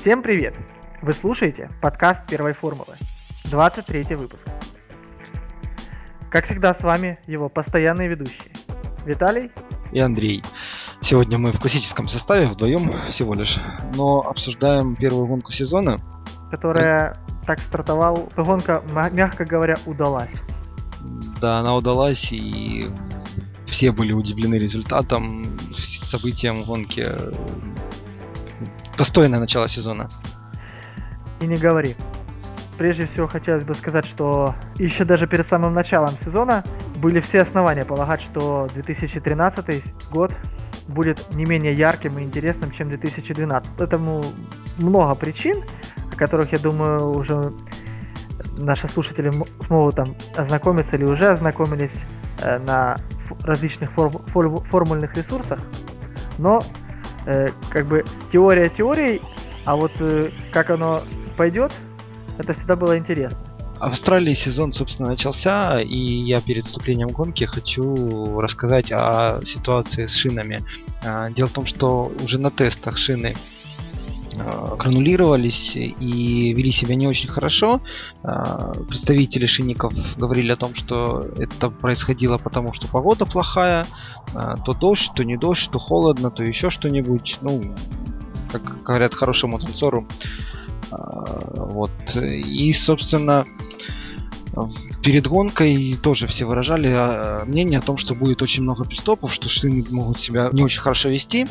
Всем привет! Вы слушаете подкаст первой формулы, 23 выпуск. Как всегда с вами его постоянные ведущие Виталий и Андрей. Сегодня мы в классическом составе вдвоем всего лишь, но обсуждаем первую гонку сезона. Которая так стартовал, гонка, мягко говоря, удалась. Да, она удалась, и все были удивлены результатом, событием гонки. Достойное начало сезона. И не говори. Прежде всего хотелось бы сказать, что еще даже перед самым началом сезона были все основания полагать, что 2013 год будет не менее ярким и интересным, чем 2012. Этому много причин, о которых, я думаю, уже наши слушатели смогут там ознакомиться или уже ознакомились э, на различных форм, форм, формульных ресурсах. Но э, как бы теория теорией, а вот э, как оно пойдет, это всегда было интересно. В Австралии сезон, собственно, начался, и я перед вступлением гонки хочу рассказать о ситуации с шинами. А, дело в том, что уже на тестах шины гранулировались и вели себя не очень хорошо. А, представители шинников говорили о том, что это происходило потому, что погода плохая, то дождь, то не дождь, то холодно, то еще что-нибудь. Ну, как говорят хорошему танцору, вот. И, собственно, перед гонкой тоже все выражали мнение о том, что будет очень много пистопов, что шины могут себя не очень хорошо вести.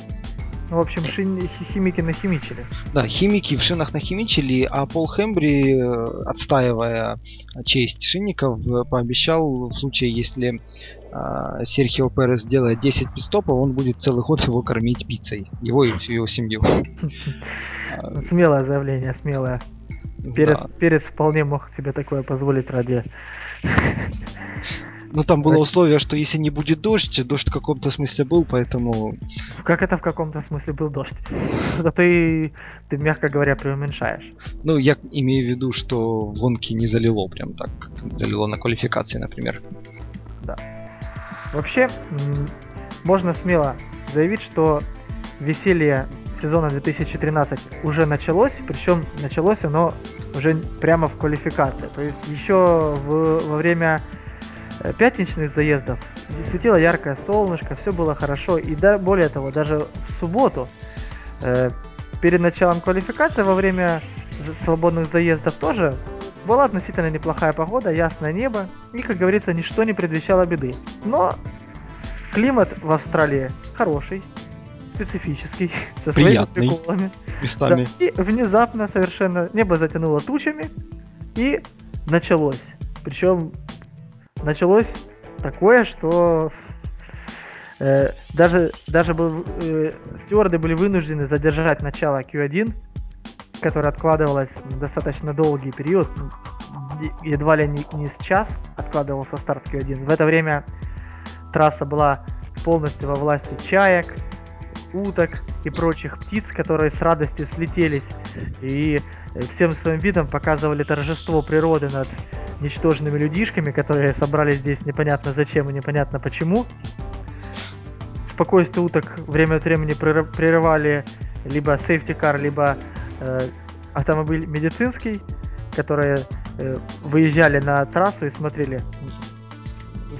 Ну, в общем, шин... химики нахимичили. Да, химики в шинах нахимичили, а Пол Хембри, отстаивая честь шинников, пообещал в случае, если э, Серхио Перес сделает 10 пистопов, он будет целый год его кормить пиццей. Его и всю его семью. Смелое заявление, смелое. Перец, да. перец вполне мог себе такое позволить ради... Ну там было условие, что если не будет дождь, дождь в каком-то смысле был, поэтому... Как это в каком-то смысле был дождь? Это ты, ты, мягко говоря, преуменьшаешь. Ну, я имею в виду, что в гонке не залило прям так. Залило на квалификации, например. Да. Вообще, можно смело заявить, что веселье сезона 2013 уже началось, причем началось оно уже прямо в квалификации. То есть еще в, во время пятничных заездов светило яркое солнышко, все было хорошо. И да, более того, даже в субботу, э, перед началом квалификации, во время свободных заездов тоже была относительно неплохая погода, ясное небо, и, как говорится, ничто не предвещало беды. Но климат в Австралии хороший, специфический, со Приятный, своими приколами. Местами. Да. И внезапно совершенно небо затянуло тучами, и началось. Причем началось такое, что э, даже, даже был, э, стюарды были вынуждены задержать начало Q1, которое откладывалось достаточно долгий период, едва ли не, не с час откладывался старт Q1. В это время трасса была полностью во власти чаек, уток и прочих птиц, которые с радостью слетелись и всем своим видом показывали торжество природы над ничтожными людишками, которые собрались здесь непонятно зачем и непонятно почему. Спокойствие уток время от времени прерывали либо safety car, либо э, автомобиль медицинский, которые э, выезжали на трассу и смотрели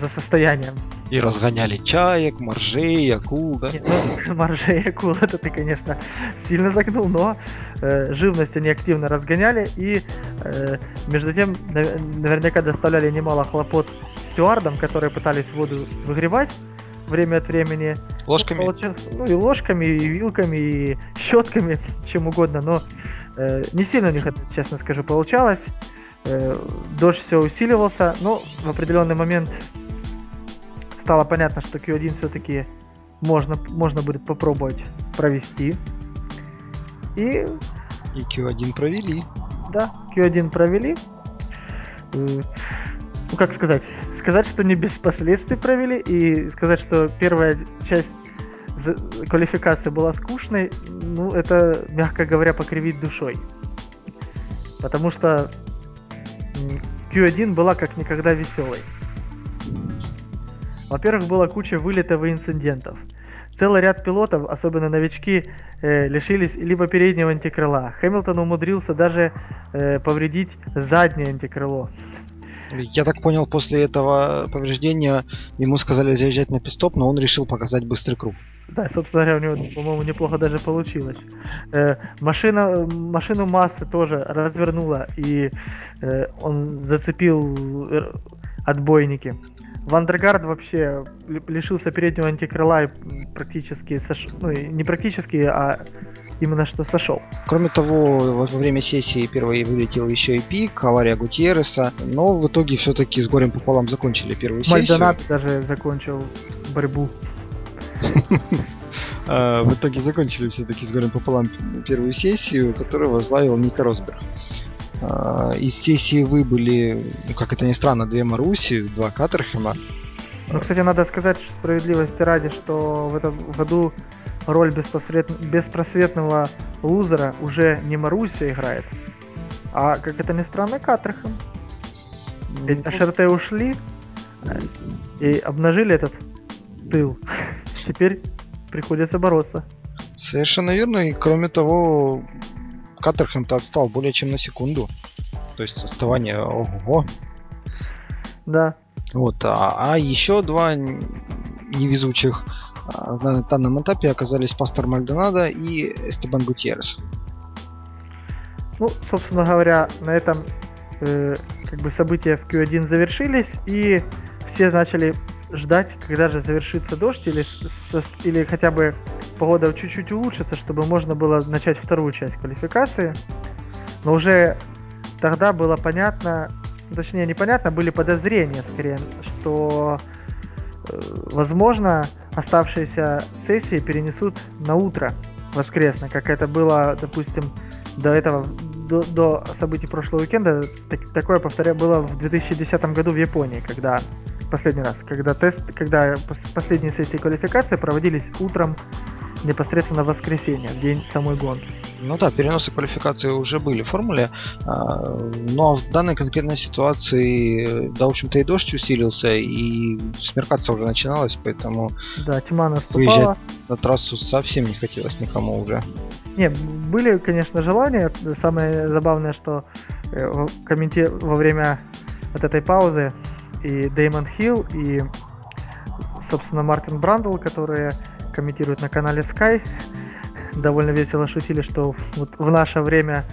за состоянием и разгоняли чаек, моржей, акул, да? Нет, ну, моржей, акул, это ты, конечно, сильно загнул, но э, живность они активно разгоняли и э, между тем наверняка доставляли немало хлопот стюардам, которые пытались воду выгревать время от времени. Ложками? Ну, ну и ложками, и вилками, и щетками, чем угодно, но э, не сильно у них это, честно скажу, получалось. Э, дождь все усиливался, но в определенный момент стало понятно, что Q1 все-таки можно, можно будет попробовать провести. И... И Q1 провели. Да, Q1 провели. Э, ну, как сказать? Сказать, что не без последствий провели, и сказать, что первая часть квалификации была скучной, ну, это, мягко говоря, покривить душой. Потому что Q1 была как никогда веселой. Во-первых, была куча вылетов и инцидентов. целый ряд пилотов, особенно новички, э, лишились либо переднего антикрыла. Хэмилтон умудрился даже э, повредить заднее антикрыло. Я так понял, после этого повреждения ему сказали заезжать на пистоп, но он решил показать быстрый круг. Да, собственно говоря, у него, по-моему, неплохо даже получилось. Э, машина, машину массы тоже развернула, и э, он зацепил э, отбойники. Вандергард вообще лишился переднего антикрыла и практически сош... ну, не практически, а именно что сошел. Кроме того, во время сессии первой вылетел еще и пик, авария Гутьерреса, но в итоге все-таки с горем пополам закончили первую сессию. Мальдонат даже закончил борьбу. А, в итоге закончили все-таки с горем пополам первую сессию, которую возглавил Ника Росберг. А, из сессии выбыли, ну, как это ни странно, две Маруси, два Катерхема. Ну, кстати, надо сказать справедливости ради, что в этом году роль беспросветного лузера уже не Маруся играет, а, как это ни странно, Катерхем. Ведь ну, ушли и обнажили этот тыл. Теперь приходится бороться. Совершенно верно. И кроме того, Каттерхэм-то отстал более чем на секунду. То есть отставание ого. Да. Вот, а, а еще два невезучих а, на данном этапе оказались Пастор Мальдонадо и Эстебан Гутьеррес. Ну, собственно говоря, на этом э, как бы события в Q1 завершились, и все начали ждать, когда же завершится дождь, или, или хотя бы погода чуть-чуть улучшится, чтобы можно было начать вторую часть квалификации. Но уже тогда было понятно, точнее непонятно, были подозрения скорее, что э, возможно оставшиеся сессии перенесут на утро воскресное, как это было, допустим, до этого, до, до событий прошлого уикенда, так, такое, повторяю, было в 2010 году в Японии, когда последний раз, когда тест, когда последние сессии квалификации проводились утром непосредственно в воскресенье, в день самой гонки. Ну да, переносы квалификации уже были в формуле, а, но в данной конкретной ситуации, да, в общем-то и дождь усилился, и смеркаться уже начиналось, поэтому да, тьма наступала. выезжать на трассу совсем не хотелось никому уже. Не, были, конечно, желания. Самое забавное, что э, комменте... во время вот этой паузы и Деймон Хилл, и, собственно, Мартин Брандл, которые комментируют на канале Sky, довольно весело шутили, что вот в наше время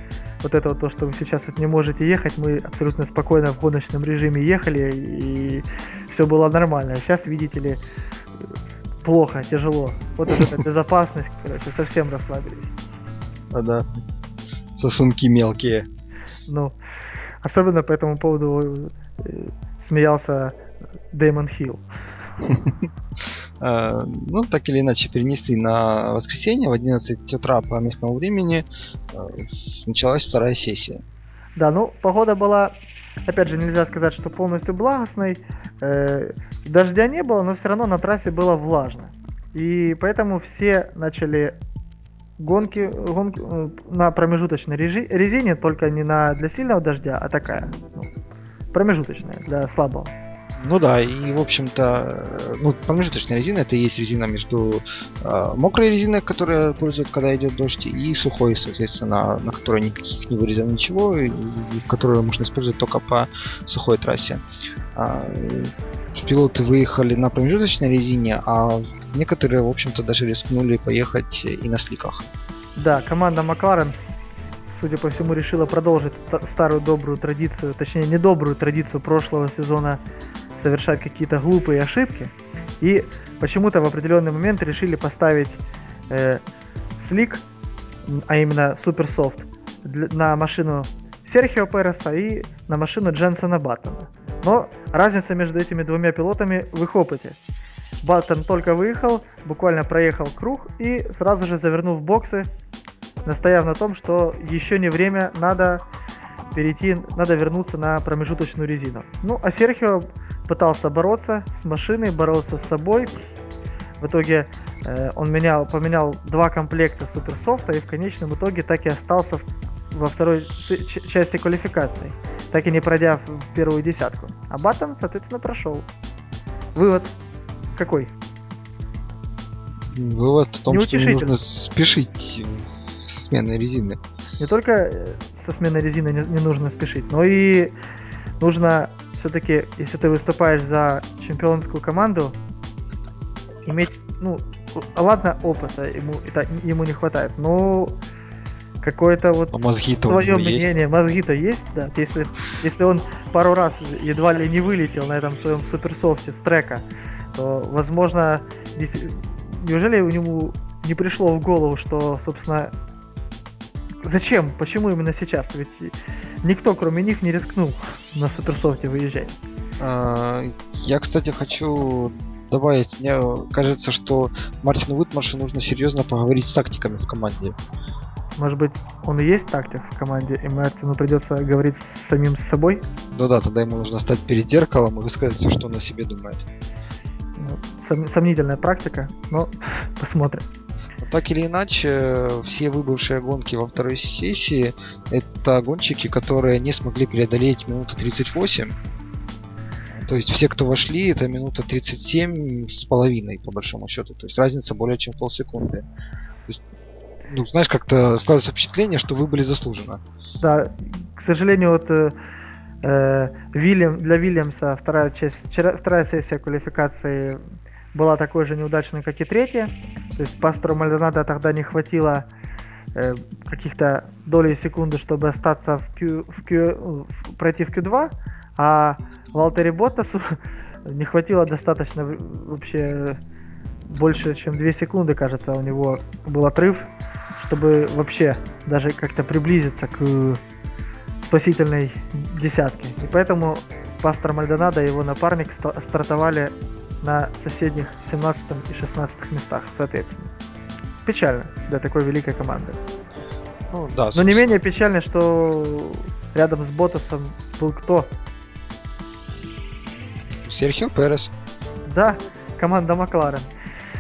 вот это вот то, что вы сейчас вот не можете ехать, мы абсолютно спокойно в гоночном режиме ехали, и все было нормально. Сейчас, видите ли, плохо, тяжело. Вот эта безопасность, короче, совсем расслабились. А да, сосунки мелкие. Ну, особенно по этому поводу э, смеялся Дэймон Хилл. А, ну, так или иначе, перенесли на воскресенье в 11 утра по местному времени. А, началась вторая сессия. Да, ну, погода была, опять же, нельзя сказать, что полностью благостной. Э, дождя не было, но все равно на трассе было влажно. И поэтому все начали гонки, гонки э, на промежуточной резине, только не на для сильного дождя, а такая, ну, промежуточная для слабого. Ну да, и в общем-то, ну, промежуточная резина это и есть резина между э, мокрой резиной, которая пользуют, когда идет дождь, и сухой, соответственно, на которой никаких не вырезано ничего, и, и которую можно использовать только по сухой трассе. А, пилоты выехали на промежуточной резине, а некоторые, в общем-то, даже рискнули поехать и на сликах. Да, команда Макларен судя по всему, решила продолжить старую добрую традицию, точнее, недобрую традицию прошлого сезона совершать какие-то глупые ошибки. И почему-то в определенный момент решили поставить э, слик, а именно суперсофт, на машину Серхио Переса и на машину Дженсона Баттона. Но разница между этими двумя пилотами в их опыте. Баттон только выехал, буквально проехал круг и сразу же завернул в боксы, настояв на том, что еще не время, надо перейти, надо вернуться на промежуточную резину. Ну, а Серхио пытался бороться с машиной, бороться с собой. В итоге э, он менял, поменял два комплекта суперсофта и в конечном итоге так и остался во второй части квалификации, так и не пройдя в первую десятку. А Баттон, соответственно, прошел. Вывод какой? Вывод в том, что не нужно спешить сменой резины. Не только э, со сменой резины не, не нужно спешить, но и нужно все-таки, если ты выступаешь за чемпионскую команду, иметь, ну, ладно, опыта ему, это, ему не хватает, но какое-то вот а мозги-то свое мнение, мозги-то есть, да. Если, если он пару раз едва ли не вылетел на этом своем суперсофте с трека, то, возможно, неужели у него не пришло в голову, что, собственно, зачем, почему именно сейчас? Ведь никто, кроме них, не рискнул на суперсофте выезжать. А, я, кстати, хочу добавить, мне кажется, что Мартину Уитмаршу нужно серьезно поговорить с тактиками в команде. Может быть, он и есть тактик в команде, и Мартину придется говорить с самим собой? Ну да, тогда ему нужно стать перед зеркалом и высказать все, что он о себе думает. Ну, сом- сомнительная практика, но посмотрим. Но так или иначе, все выбывшие гонки во второй сессии это гонщики, которые не смогли преодолеть минуту 38 то есть все, кто вошли, это минута 37 с половиной, по большому счету. То есть разница более чем полсекунды. То есть, ну, знаешь, как-то складывается впечатление, что вы были заслуженно. Да, к сожалению, вот э, э Вильям, для Вильямса вторая часть, вторая сессия квалификации была такой же неудачной, как и третья. То есть Пастору Мальдонадо тогда не хватило э, каких-то долей секунды, чтобы остаться в Q, в Q, в, пройти в Q2, а Валтере Боттасу не хватило достаточно вообще больше, чем 2 секунды, кажется, у него был отрыв, чтобы вообще даже как-то приблизиться к спасительной десятке. И поэтому Пастор Мальдонадо и его напарник стартовали на соседних 17 и 16 местах, соответственно. Печально для такой великой команды. Ну, да, Но не менее печально, что рядом с Ботасом был кто? Серхио Перес. Да, команда Макларен.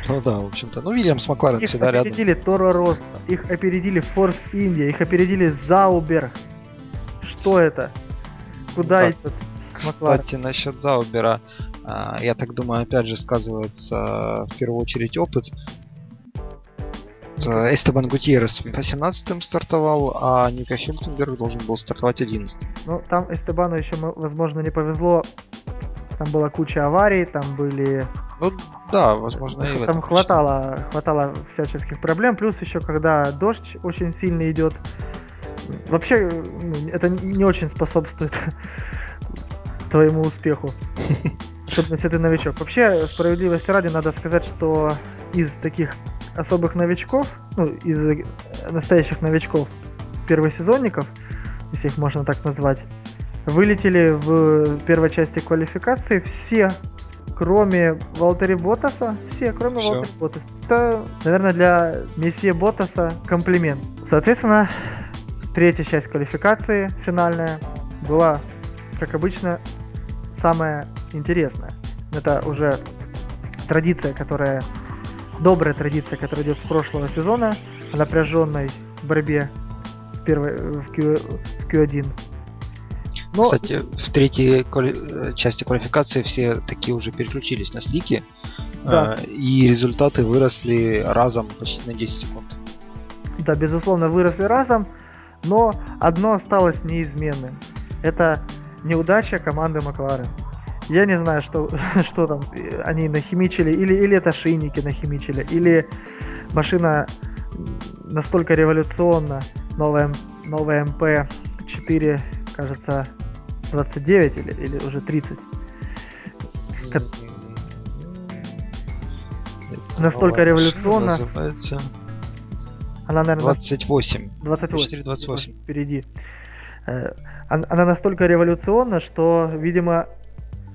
Ну да, в общем-то. Ну, Вильямс Макларен их всегда рядом. Их опередили Торо Росса, их опередили Форс Индия, их опередили Заубер. Что это? Куда да. идет Макларен? Кстати, насчет Заубера. А, я так думаю, опять же сказывается в первую очередь опыт. Эстебан Гутьеррес 18-м стартовал, а Ника Хилтенберг должен был стартовать 11 Ну, там Эстебану еще, возможно, не повезло там была куча аварий, там были... Ну да, возможно, и Там хватало, хватало всяческих проблем. Плюс еще, когда дождь очень сильно идет, вообще это не очень способствует твоему успеху. Особенно если ты новичок. Вообще, справедливости ради, надо сказать, что из таких особых новичков, ну, из настоящих новичков, первосезонников, если их можно так назвать, вылетели в первой части квалификации все, кроме Валтери Ботаса, все, кроме все. Валтери Ботаса. Это, наверное, для месье Ботаса комплимент. Соответственно, третья часть квалификации, финальная, была, как обычно, самая интересная. Это уже традиция, которая добрая традиция, которая идет с прошлого сезона, о напряженной борьбе в первой в, Q, в Q1 но... Кстати, в третьей квали... Э, части квалификации все такие уже переключились на слики, да. э, и результаты выросли разом почти на 10 секунд. Да, безусловно, выросли разом, но одно осталось неизменным. Это неудача команды Макларен. Я не знаю, что, что там они нахимичили, или, или это шийники нахимичили, или машина настолько революционна, новая, новая МП-4, кажется, 29 или, или уже 30. Как... Настолько революционно. Называется... Она, наверное, 28. 28. 28. Впереди. Она настолько революционна, что, видимо,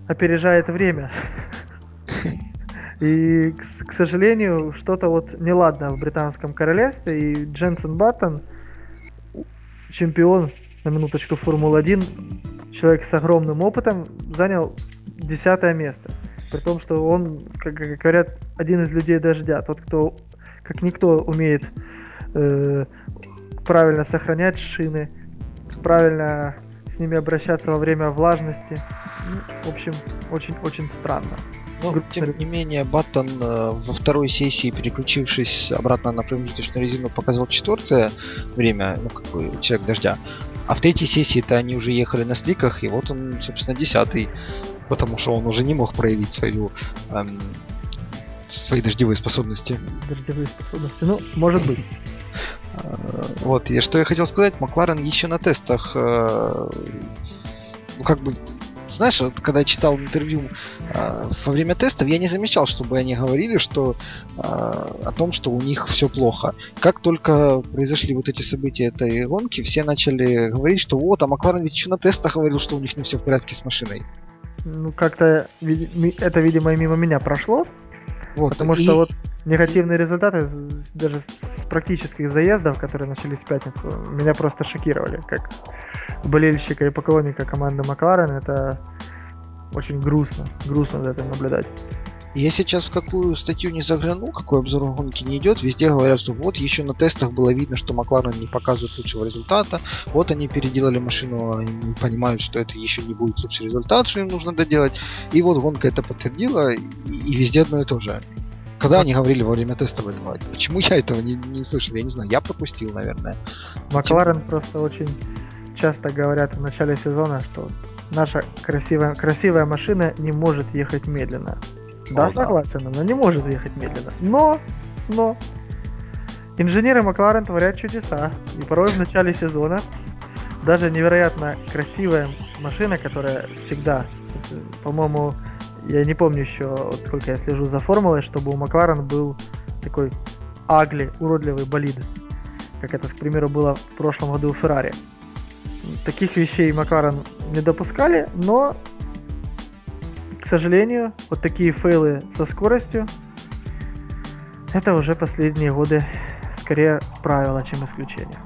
опережает время. И, к, сожалению, что-то вот неладно в британском королевстве. И Дженсен Баттон, чемпион на минуточку Формулы-1, человек с огромным опытом занял десятое место. При том, что он, как говорят, один из людей дождя. Тот, кто, как никто, умеет э, правильно сохранять шины, правильно с ними обращаться во время влажности. Ну, в общем, очень-очень странно. Но, ну, тем не менее, Баттон э, во второй сессии, переключившись обратно на промежуточную резину, показал четвертое время, ну, как бы, человек дождя. А в третьей сессии-то они уже ехали на сликах, и вот он, собственно, десятый, потому что он уже не мог проявить свою эм, свои дождевые способности. Дождевые способности, ну, может быть. Э, вот, и что я хотел сказать, Макларен еще на тестах, э, ну, как бы, знаешь, вот, когда я читал интервью э, во время тестов, я не замечал, чтобы они говорили, что о том, что у них все плохо. Как только произошли вот эти события этой гонки, все начали говорить, что вот, а Макларен ведь еще на тестах говорил, что у них не все в порядке с машиной. Ну, как-то это, видимо, мимо меня прошло. Вот, потому и... что вот негативные результаты даже с практических заездов, которые начались в пятницу, меня просто шокировали. Как болельщика и поклонника команды Макларен, это очень грустно, грустно за этим наблюдать. Я сейчас в какую статью не заглянул, какой обзор гонки не идет, везде говорят, что вот еще на тестах было видно, что Макларен не показывает лучшего результата, вот они переделали машину, они понимают, что это еще не будет лучший результат, что им нужно доделать, и вот гонка это подтвердила, и, и везде одно и то же. Когда они говорили во время тестов этого? Почему я этого не, не слышал? Я не знаю, я пропустил, наверное. Макларен Почему? просто очень часто говорят в начале сезона, что наша красивая, красивая машина не может ехать медленно. Да, О, согласен, да. она не может ехать медленно. Но, но, инженеры Макларен творят чудеса. И порой в начале сезона даже невероятно красивая машина, которая всегда, по-моему, я не помню еще, вот сколько я слежу за формулой, чтобы у Макларен был такой агли, уродливый болид. Как это, к примеру, было в прошлом году у Феррари. Таких вещей Макларен не допускали, но, сожалению, вот такие фейлы со скоростью, это уже последние годы скорее правило, чем исключение.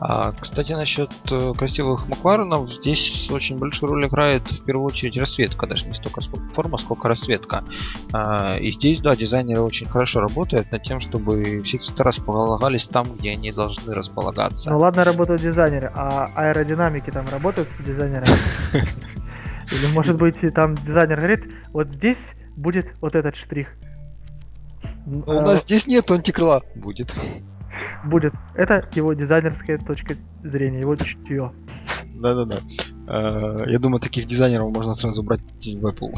А, кстати, насчет э, красивых Макларенов, здесь очень большую роль играет в первую очередь расцветка, даже не столько форма, сколько расцветка. А, и здесь, да, дизайнеры очень хорошо работают над тем, чтобы все цвета располагались там, где они должны располагаться. Ну ладно, работают дизайнеры, а аэродинамики там работают с дизайнерами? Или может быть там дизайнер говорит, вот здесь будет вот этот штрих. У нас здесь нет антикрыла. Будет будет. Это его дизайнерская точка зрения, его чутье. Да-да-да. А, я думаю, таких дизайнеров можно сразу брать в Apple.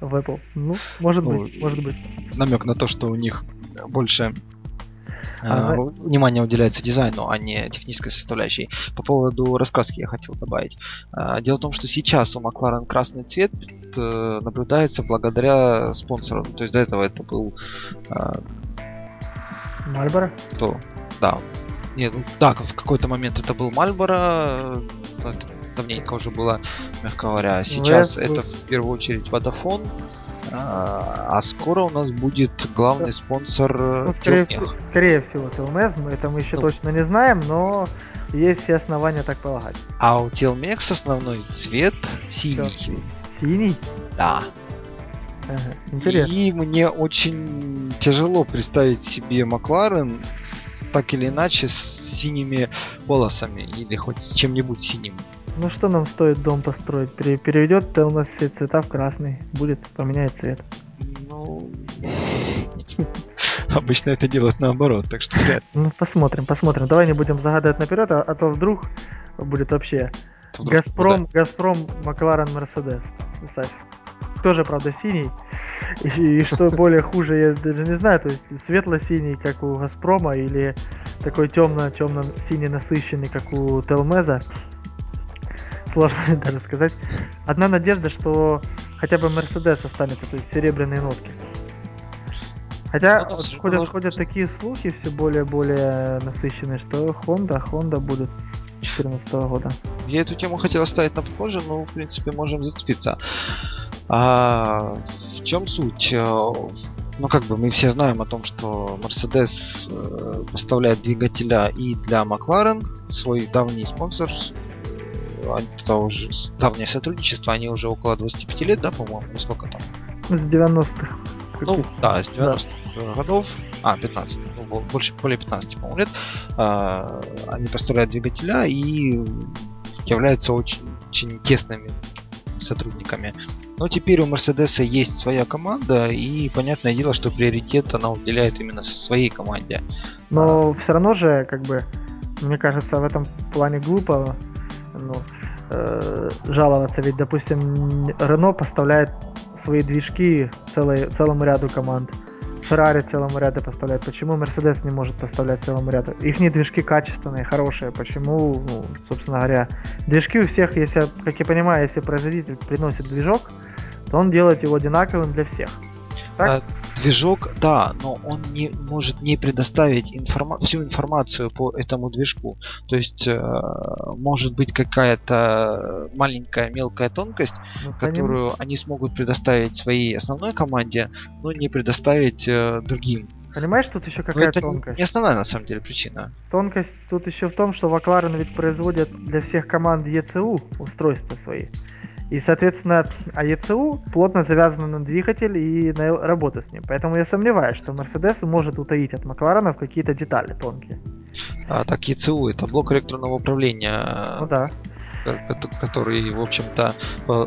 В Apple. Ну, может ну, быть, может быть. Намек на то, что у них больше а, а, внимание уделяется дизайну, а не технической составляющей. По поводу раскраски я хотел добавить. А, дело в том, что сейчас у Макларен красный цвет э, наблюдается благодаря спонсору. То есть до этого это был Мальборо? То да. Нет, ну, да, в какой-то момент это был Мальборо, давненько уже было, мягко говоря. Сейчас Вес, это в первую очередь Vodafone, а, а скоро у нас будет главный спонсор э, ну, скорее, скорее всего, Телмез, мы это мы еще ну, точно не знаем, но есть все основания так полагать. А у Телмекс основной цвет синий. Синий? Да. Ага, интересно. И мне очень тяжело представить себе Макларен с, так или иначе с синими волосами или хоть с чем-нибудь синим. Ну что нам стоит дом построить? Переведет у нас все цвета в красный. Будет поменяет цвет. Ну... Обычно это делают наоборот, так что вряд Ну посмотрим, посмотрим. Давай не будем загадывать наперед, а, а то вдруг будет вообще вдруг, Газпром, да. Газпром, Макларен, Мерседес. Представь тоже, правда, синий. И, и что более хуже, я даже не знаю, то есть светло-синий, как у Газпрома, или такой темно-темно-синий насыщенный, как у Телмеза. Сложно даже сказать. Одна надежда, что хотя бы Мерседес останется, то есть серебряные нотки. Хотя вот ходят, ходят такие слухи все более-более насыщенные, что Honda, Honda будет 2014 года. Я эту тему хотел оставить на попозже, но в принципе можем зацепиться. А в чем суть? Э, ну, как бы мы все знаем о том, что Mercedes э, поставляет двигателя и для Макларен, свой давний спонсор, это уже давнее сотрудничество, они уже около 25 лет, да, по-моему, ну сколько там? С 90-х. Ну, да, с 90-х да. годов, а, 15, ну, больше, более 15, по-моему, лет, а, они поставляют двигателя и являются очень, очень тесными сотрудниками Но теперь у Мерседеса есть своя команда, и понятное дело, что приоритет она уделяет именно своей команде. Но все равно же, как бы, мне кажется, в этом плане глупо ну, э, жаловаться, ведь, допустим, Рено поставляет свои движки целой, целому ряду команд. Феррари целому ряду поставляет. Почему Мерседес не может поставлять целому ряду? Их движки качественные, хорошие. Почему, ну, собственно говоря, движки у всех, если, как я понимаю, если производитель приносит движок, то он делает его одинаковым для всех. Так? А, движок, да, но он не может не предоставить информа- всю информацию по этому движку. То есть э, может быть какая-то маленькая мелкая тонкость, ну, которую они... они смогут предоставить своей основной команде, но не предоставить э, другим. Понимаешь, тут еще какая это тонкость? Не основная на самом деле причина. Тонкость тут еще в том, что Макларен ведь производят для всех команд ECU устройства свои. И, соответственно, АЕЦУ плотно завязана на двигатель и на работу с ним. Поэтому я сомневаюсь, что Мерседес может утаить от Макларенов какие-то детали тонкие. А, так ЕЦУ это блок электронного управления. Ну да который, в общем-то,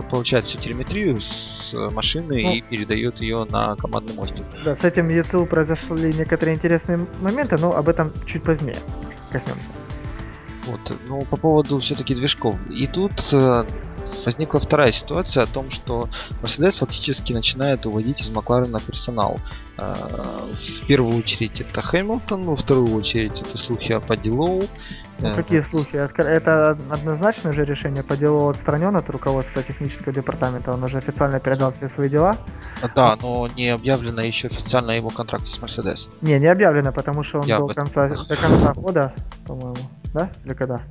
получает всю телеметрию с машины ну, и передает ее на командный мостик. Да, с этим ЕЦУ произошли некоторые интересные моменты, но об этом чуть позднее коснемся. Вот, ну, по поводу все-таки движков. И тут э, возникла вторая ситуация о том, что Mercedes фактически начинает уводить из Макларена персонал. А, в первую очередь это Хэмилтон, во вторую очередь это слухи о Падилоу. Ну, какие слухи? Это однозначное же решение. Падилоу отстранен от руководства технического департамента, он уже официально передал все свои дела. Да, но не объявлено еще официально его контракте с Mercedes. Не, не объявлено, потому что он Я до конца, до конца года, по-моему, да? Или когда?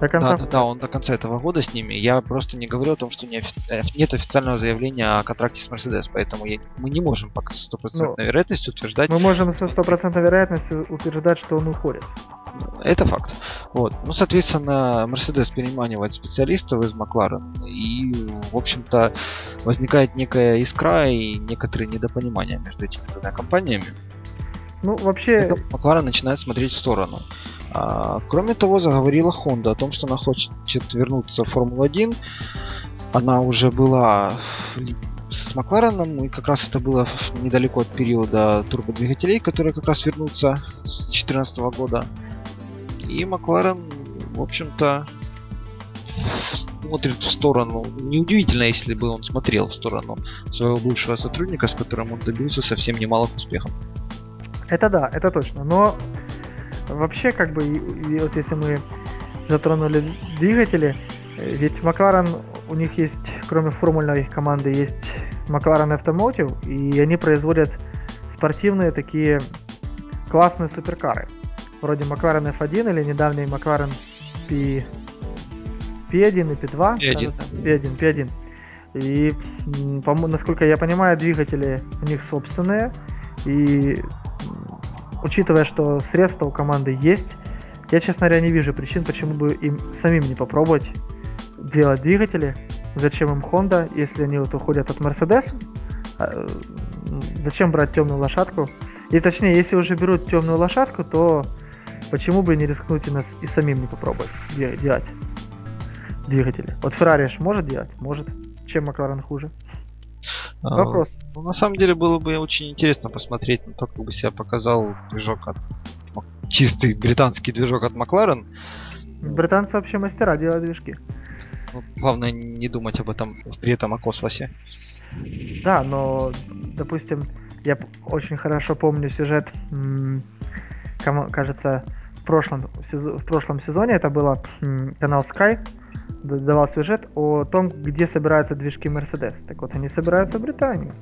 До конца... Да, да, да, он до конца этого года с ними. Я просто не говорю о том, что не офи... Э, нет официального заявления о контракте с Mercedes, поэтому я... мы не можем пока со стопроцентной ну, вероятностью утверждать. Мы можем со стопроцентной вероятностью утверждать, что он уходит. Это факт. Вот. Ну, соответственно, Mercedes переманивает специалистов из Макларен. И, в общем-то, возникает некая искра и некоторые недопонимания между этими двумя компаниями. Ну, вообще... Это Макларен начинает смотреть в сторону. А, кроме того, заговорила Honda о том, что она хочет вернуться в Формулу-1. Она уже была с Маклареном, и как раз это было недалеко от периода турбодвигателей, которые как раз вернутся с 2014 года. И Макларен, в общем-то, смотрит в сторону. Неудивительно, если бы он смотрел в сторону своего бывшего сотрудника, с которым он добился совсем немалых успехов. Это да, это точно. Но Вообще, как бы, вот если мы затронули двигатели, э, ведь Макларен, у них есть, кроме формульной команды, есть Макларен Automotive, и они производят спортивные такие классные суперкары. Вроде Макларен F1 или недавний Макларен P... P1 и P2. P1. P1, P1. И, насколько я понимаю, двигатели у них собственные, и учитывая, что средства у команды есть, я, честно говоря, не вижу причин, почему бы им самим не попробовать делать двигатели. Зачем им Honda, если они вот уходят от Mercedes? А, зачем брать темную лошадку? И точнее, если уже берут темную лошадку, то почему бы не рискнуть и, нас, и самим не попробовать делать двигатели? Вот Ferrari может делать? Может. Чем Макларен хуже? А, Вопрос. Ну, на самом деле было бы очень интересно посмотреть на то, как бы себя показал движок от чистый британский движок от Макларен. Британцы вообще мастера делать движки. Ну, главное не думать об этом при этом о космосе. Да, но, допустим, я очень хорошо помню сюжет, кажется, в прошлом, в прошлом сезоне это было канал Sky, давал сюжет о том, где собираются движки Mercedes. Так вот, они собираются в Британии.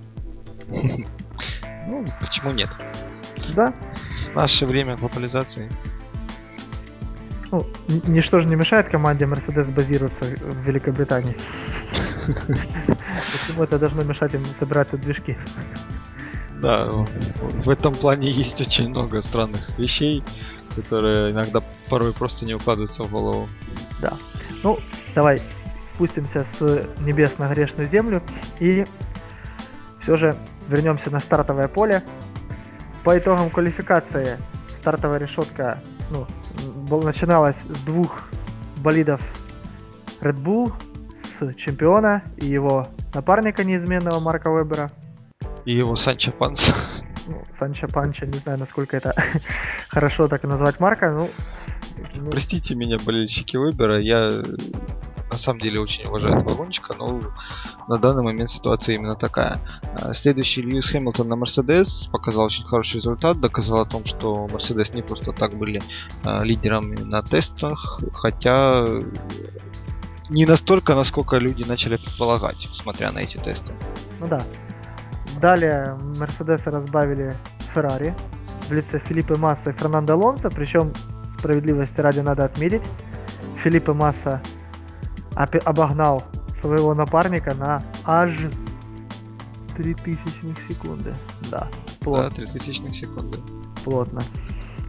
Ну, почему нет? Да. Наше время глобализации. Ну, ничто же не мешает команде Mercedes базироваться в Великобритании. Почему это должно мешать им собирать движки? Да, в этом плане есть очень много странных вещей, которые иногда порой просто не укладываются в голову. Да. Ну, давай спустимся с небес на грешную землю и все же вернемся на стартовое поле. По итогам квалификации стартовая решетка ну, начиналась с двух болидов Red Bull чемпиона и его напарника неизменного Марка Вебера. И его Санчо Панса. Ну, Санчо Панча, не знаю, насколько это хорошо так назвать Марка, ну, ну... Простите меня, болельщики Вебера, я на самом деле очень уважаю этого гонщика, но на данный момент ситуация именно такая. А, следующий Льюис Хэмилтон на Мерседес показал очень хороший результат, доказал о том, что Мерседес не просто так были а, лидерами на тестах, хотя не настолько, насколько люди начали предполагать, смотря на эти тесты. Ну да. Далее Мерседесы разбавили Феррари в лице Филиппа Масса и Фернандо Алонсо, причем справедливости ради надо отметить, Филиппа Масса обогнал своего напарника на аж 3000 секунды. Да, плотно. Да, 3000 секунды. Плотно.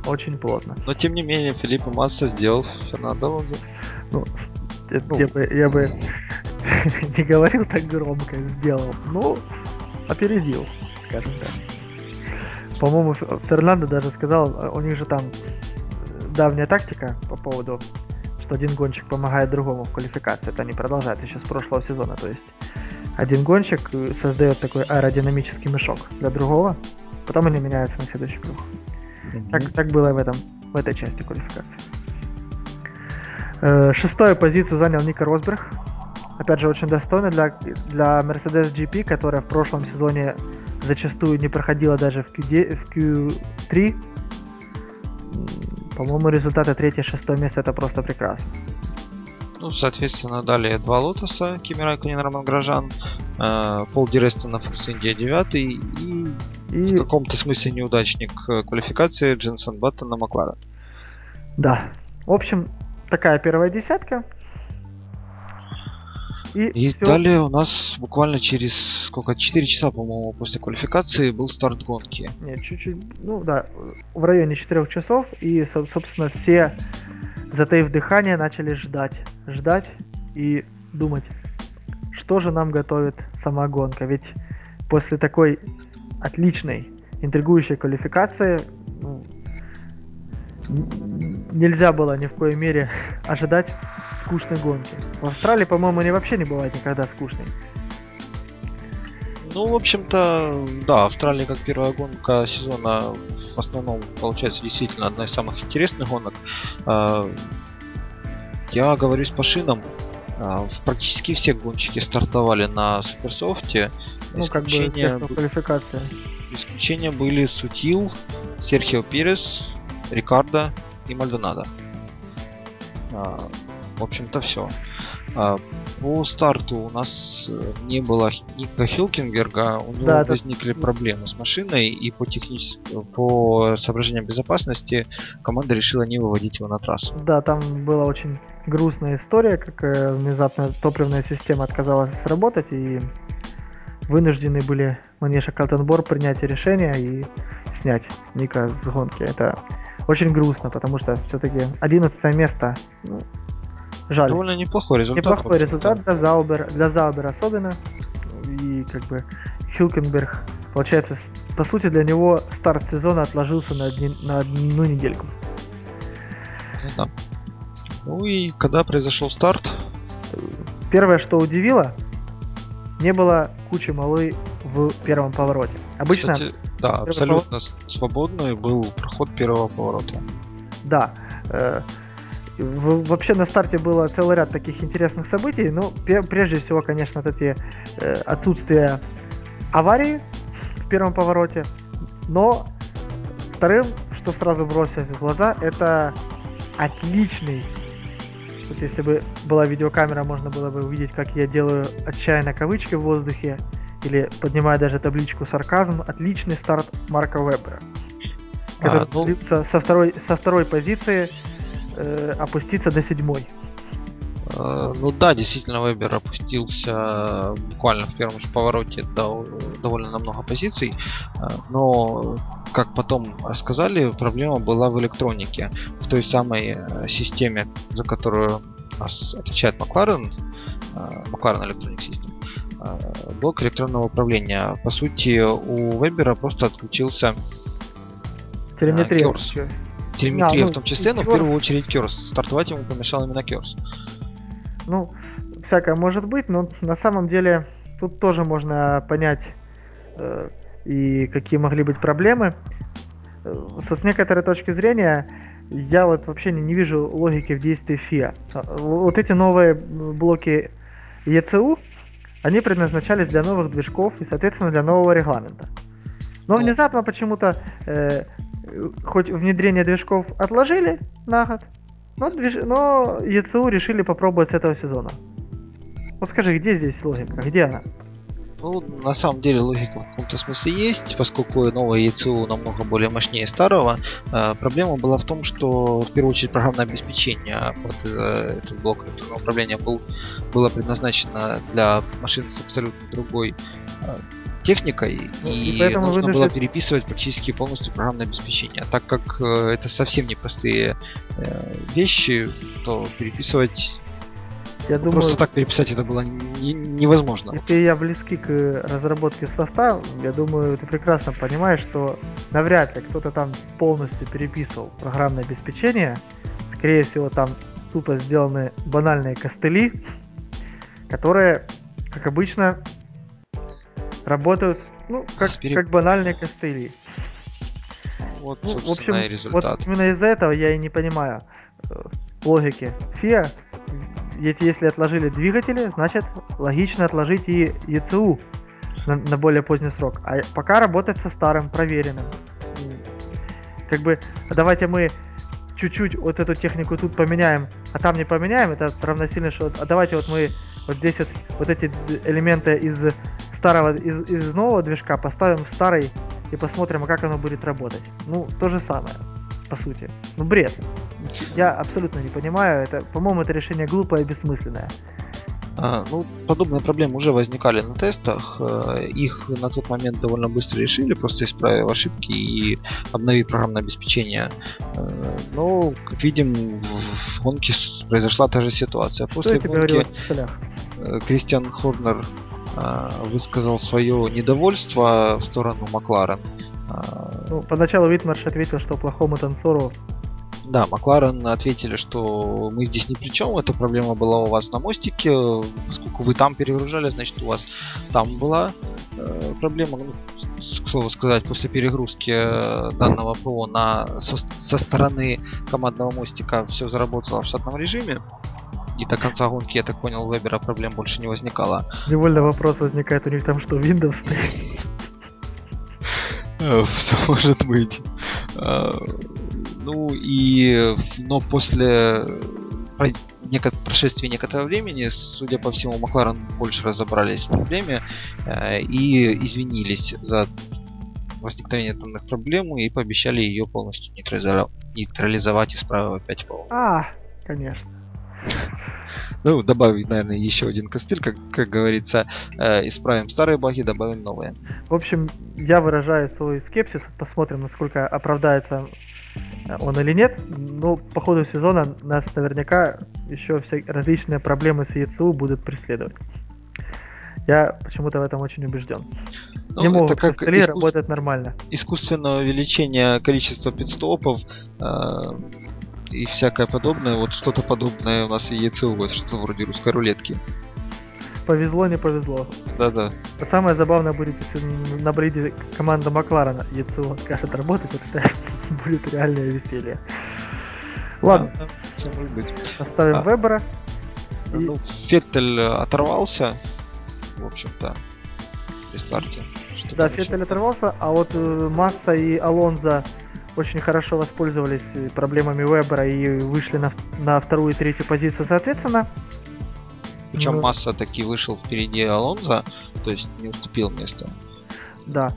Очень плотно. Но тем не менее, Филиппа Масса сделал Фернандо Алонсо. Ну, ну. Я, бы, я бы не говорил так громко, сделал. Ну, опередил, скажем так. По-моему, Фернандо даже сказал, а у них же там давняя тактика по поводу что один гонщик помогает другому в квалификации. Это они продолжают еще с прошлого сезона. То есть один гонщик создает такой аэродинамический мешок для другого, потом они меняются на следующий круг. Mm-hmm. Так, так было в, этом, в этой части квалификации. Э, шестую позицию занял Ника Росберг. Опять же, очень достойно для, для Mercedes GP, которая в прошлом сезоне зачастую не проходила даже в, Q, в Q3 по-моему, результаты третье-шестое место это просто прекрасно. Ну, соответственно, далее два лотоса, Кими Райконен, Роман Грожан, э, Пол Диреста на Форс Индия 9 и, и в каком-то смысле неудачник квалификации Дженсон Баттон на Макларен. Да. В общем, такая первая десятка. И, и все. далее у нас буквально через сколько 4 часа, по-моему, после квалификации был старт гонки. Нет, чуть-чуть, ну да, в районе 4 часов. И, собственно, все, затаив дыхание, начали ждать. Ждать и думать, что же нам готовит сама гонка. Ведь после такой отличной, интригующей квалификации ну, нельзя было ни в коей мере ожидать скучной гонки. В Австралии, по-моему, они вообще не бывает никогда скучной. Ну, в общем-то, да, Австралия как первая гонка сезона в основном получается действительно одна из самых интересных гонок. А, я говорюсь по шинам. А, практически все гонщики стартовали на суперсофте. Ну, исключения, как бы квалификация. Исключения были Сутил, Серхио Пирес, Рикардо и Мальдонадо. А, в общем-то, все. А, по старту у нас э, не было Ника Хилкингерга, у него да, возникли это... проблемы с машиной, и по техническим, по соображениям безопасности команда решила не выводить его на трассу. Да, там была очень грустная история, как э, внезапно топливная система отказалась работать, и вынуждены были Манеша Калтенбор принять решение и снять Ника с гонки. Это очень грустно, потому что все-таки 11 место, ну, жаль. Довольно неплохой результат. Неплохой результат для Заубера, для Заубера особенно. И как бы Хилкенберг, получается, по сути для него старт сезона отложился на, одни, на одну недельку. Ну, да. ну и когда произошел старт? Первое, что удивило, не было кучи малы в первом повороте. Обычно... Кстати, да, абсолютно поворот... свободный был проход первого поворота. Да. Э, вообще на старте было целый ряд таких интересных событий. Ну, прежде всего, конечно, вот эти э, отсутствие аварии в первом повороте. Но вторым, что сразу бросилось в глаза, это отличный вот если бы была видеокамера, можно было бы увидеть, как я делаю отчаянно кавычки в воздухе, или поднимаю даже табличку сарказм. Отличный старт Марка Вебера. Который а, ну... со, второй, со второй позиции э, опуститься до седьмой. Э, ну да, действительно, Вебер опустился буквально в первом же повороте до, довольно на много позиций, э, но как потом рассказали, проблема была в электронике, в той самой э, системе, за которую нас отвечает Макларен, Макларен Electronic System, блок электронного управления. По сути, у Вебера просто отключился телеметрия. Керс. Телеметрия а, ну, в том числе, но в первую очередь Керс. Стартовать ему помешал именно Керс. Ну, всякое может быть, но на самом деле тут тоже можно понять э, и какие могли быть проблемы. Э, с некоторой точки зрения, я вот вообще не, не вижу логики в действии FIA. Вот эти новые блоки ECU, они предназначались для новых движков и, соответственно, для нового регламента. Но внезапно почему-то, э, хоть внедрение движков отложили на год, но, движ... но ECU решили попробовать с этого сезона. Вот скажи, где здесь логика? Где она? Ну, на самом деле логика в каком-то смысле есть, поскольку новое ECU намного более мощнее старого. Э, проблема была в том, что в первую очередь программное обеспечение под э, этим блоком электронного управления был, было предназначено для машин с абсолютно другой э, техникой, ну, и, и нужно вынужден... было переписывать практически полностью программное обеспечение. Так как э, это совсем непростые э, вещи, то переписывать я думаю, Просто так переписать это было не, невозможно. Если я близки к разработке состава, я думаю, ты прекрасно понимаешь, что навряд ли кто-то там полностью переписывал программное обеспечение. Скорее всего, там тупо сделаны банальные костыли, которые, как обычно, работают, ну, как, переп... как банальные костыли. Вот, ну, в общем, и результат. Вот именно из-за этого я и не понимаю э, логики FIA, ведь если отложили двигатели, значит логично отложить и ECU на, на более поздний срок. А пока работать со старым, проверенным. Как бы, давайте мы чуть-чуть вот эту технику тут поменяем, а там не поменяем, это равносильно, что а давайте вот мы вот здесь вот, вот эти элементы из старого, из, из нового движка поставим в старый и посмотрим, а как оно будет работать. Ну, то же самое, по сути. Ну, бред. Я абсолютно не понимаю. Это, по-моему, это решение глупое и бессмысленное. А, ну, подобные проблемы уже возникали на тестах. Э, их на тот момент довольно быстро решили, просто исправив ошибки и обновив программное обеспечение. Э, но, как видим, в гонке произошла та же ситуация. После гонки э, Кристиан Хорнер высказал свое недовольство в сторону Макларен. Ну, поначалу Витмарш ответил, что плохому танцору да, Макларен ответили, что мы здесь ни при чем, эта проблема была у вас на мостике, поскольку вы там перегружали, значит у вас там была э, проблема, ну, к слову сказать, после перегрузки э, данного ПО на, со, со стороны командного мостика все заработало в штатном режиме. И до конца гонки, я так понял, у Вебера проблем больше не возникало. Невольно вопрос возникает, у них там что, Windows все может быть. Э, ну и, но после прошествия некоторого времени, судя по всему, Макларен больше разобрались в проблеме э, и извинились за возникновение данных проблем и пообещали ее полностью нейтрализовать, нейтрализовать исправив опять пол. А, конечно. Ну, добавить, наверное, еще один костыль, как, как говорится, э, исправим старые баги, добавим новые. В общем, я выражаю свой скепсис, посмотрим, насколько оправдается он или нет. Но по ходу сезона нас наверняка еще все различные проблемы с ЕЦУ будут преследовать. Я почему-то в этом очень убежден. Ну, не могут это как искус... работать нормально. Искусственное увеличение количества пидстопов э, и всякое подобное. Вот что-то подобное у нас и ЕЦУ, вот что-то вроде русской рулетки. Повезло, не повезло. Да-да. Самое забавное будет, если на бриде команда Макларена ЕЦУ скажет работать, вот это будет реальное веселье. Ладно, да, все может быть. Оставим а, Вебера. И... Ну, Феттель оторвался, в общем-то, при старте. Что да, Феттель оторвался, а вот э, Масса и Алонзо очень хорошо воспользовались э, проблемами Вебера и вышли на, на вторую и третью позицию соответственно. Причем ну, Масса таки вышел впереди Алонза, то есть не уступил место. Да.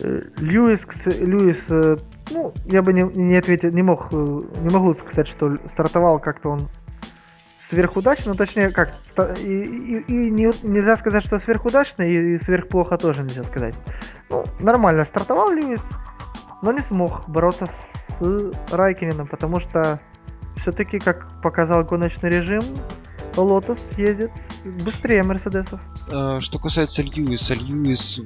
Э, Льюис, Льюис, э, ну, я бы не, не ответил, не мог, не могу сказать, что стартовал как-то он сверхудачно, ну, точнее, как, и, и, и не, нельзя сказать, что сверхудачно, и, и сверхплохо тоже нельзя сказать. Ну, нормально стартовал Льюис, но не смог бороться с Райкининым, потому что все-таки, как показал гоночный режим, Лотос ездит быстрее Мерседесов. Э, что касается Льюиса, Льюис,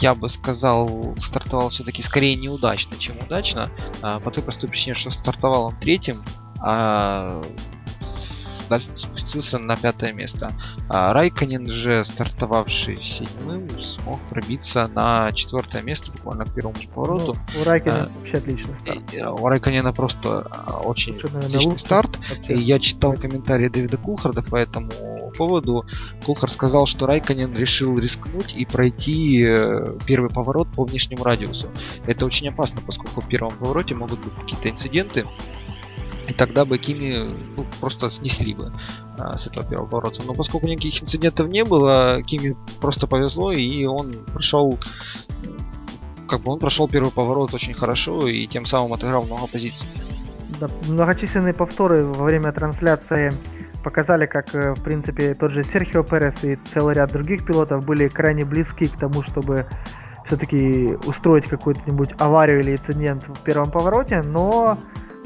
я бы сказал, стартовал все-таки скорее неудачно, чем удачно, а, по той простой причине, что стартовал он третьим, а спустился на пятое место. А Райконин же, стартовавший седьмым, смог пробиться на четвертое место буквально к первому же повороту. Ну, у Райконина а, вообще отличный старт. И, у Райконина просто очень Лучше, наверное, отличный старт. Вообще. И я читал комментарии Дэвида Кулхарда по этому поводу. Кулхард сказал, что Райконин решил рискнуть и пройти э, первый поворот по внешнему радиусу. Это очень опасно, поскольку в первом повороте могут быть какие-то инциденты, и тогда бы Кими ну, просто снесли бы а, с этого первого поворота. Но поскольку никаких инцидентов не было, Кими просто повезло, и он прошел как бы он прошел первый поворот очень хорошо и тем самым отыграл много позиций. Да, многочисленные повторы во время трансляции показали, как, э, в принципе, тот же Серхио Перес и целый ряд других пилотов были крайне близки к тому, чтобы все-таки устроить какую-нибудь аварию или инцидент в первом повороте, но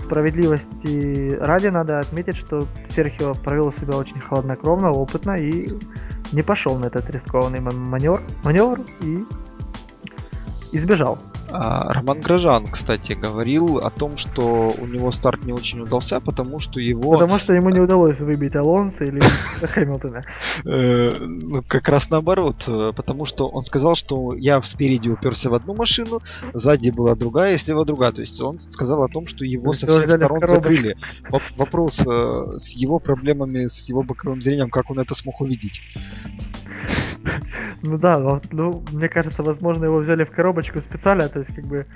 справедливости ради надо отметить, что Серхио провел себя очень хладнокровно, опытно и не пошел на этот рискованный маневр, маневр и избежал. А, Роман Грожан, кстати, говорил о том, что у него старт не очень удался, потому что его... Потому что ему не удалось выбить Алонса или Хэмилтона. Э, ну, как раз наоборот, э, потому что он сказал, что я спереди уперся в одну машину, сзади была другая, и слева другая. То есть он сказал о том, что его со всех сторон закрыли. Вопрос э, с его проблемами, с его боковым зрением, как он это смог увидеть. Ну да, ну, мне кажется, возможно, его взяли в коробочку специально, то есть как бы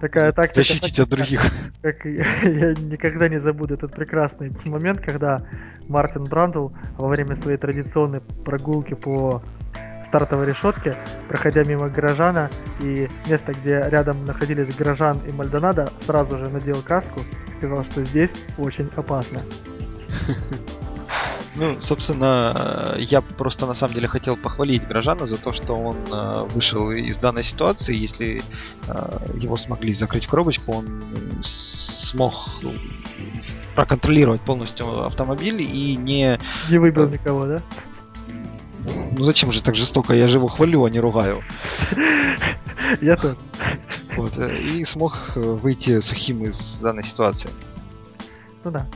такая тактика. Защитить от других. Как, я никогда не забуду этот прекрасный момент, когда Мартин Брандл во время своей традиционной прогулки по стартовой решетке, проходя мимо горожана и место, где рядом находились горожан и Мальдонадо, сразу же надел каску и сказал, что здесь очень опасно. Ну, собственно, я просто на самом деле хотел похвалить Грожана за то, что он э, вышел из данной ситуации. Если э, его смогли закрыть в коробочку, он смог проконтролировать полностью автомобиль и не... Не выбил никого, да? Ну зачем же так жестоко? Я же его хвалю, а не ругаю. Я тоже. Вот, э, и смог выйти сухим из данной ситуации. Ну да.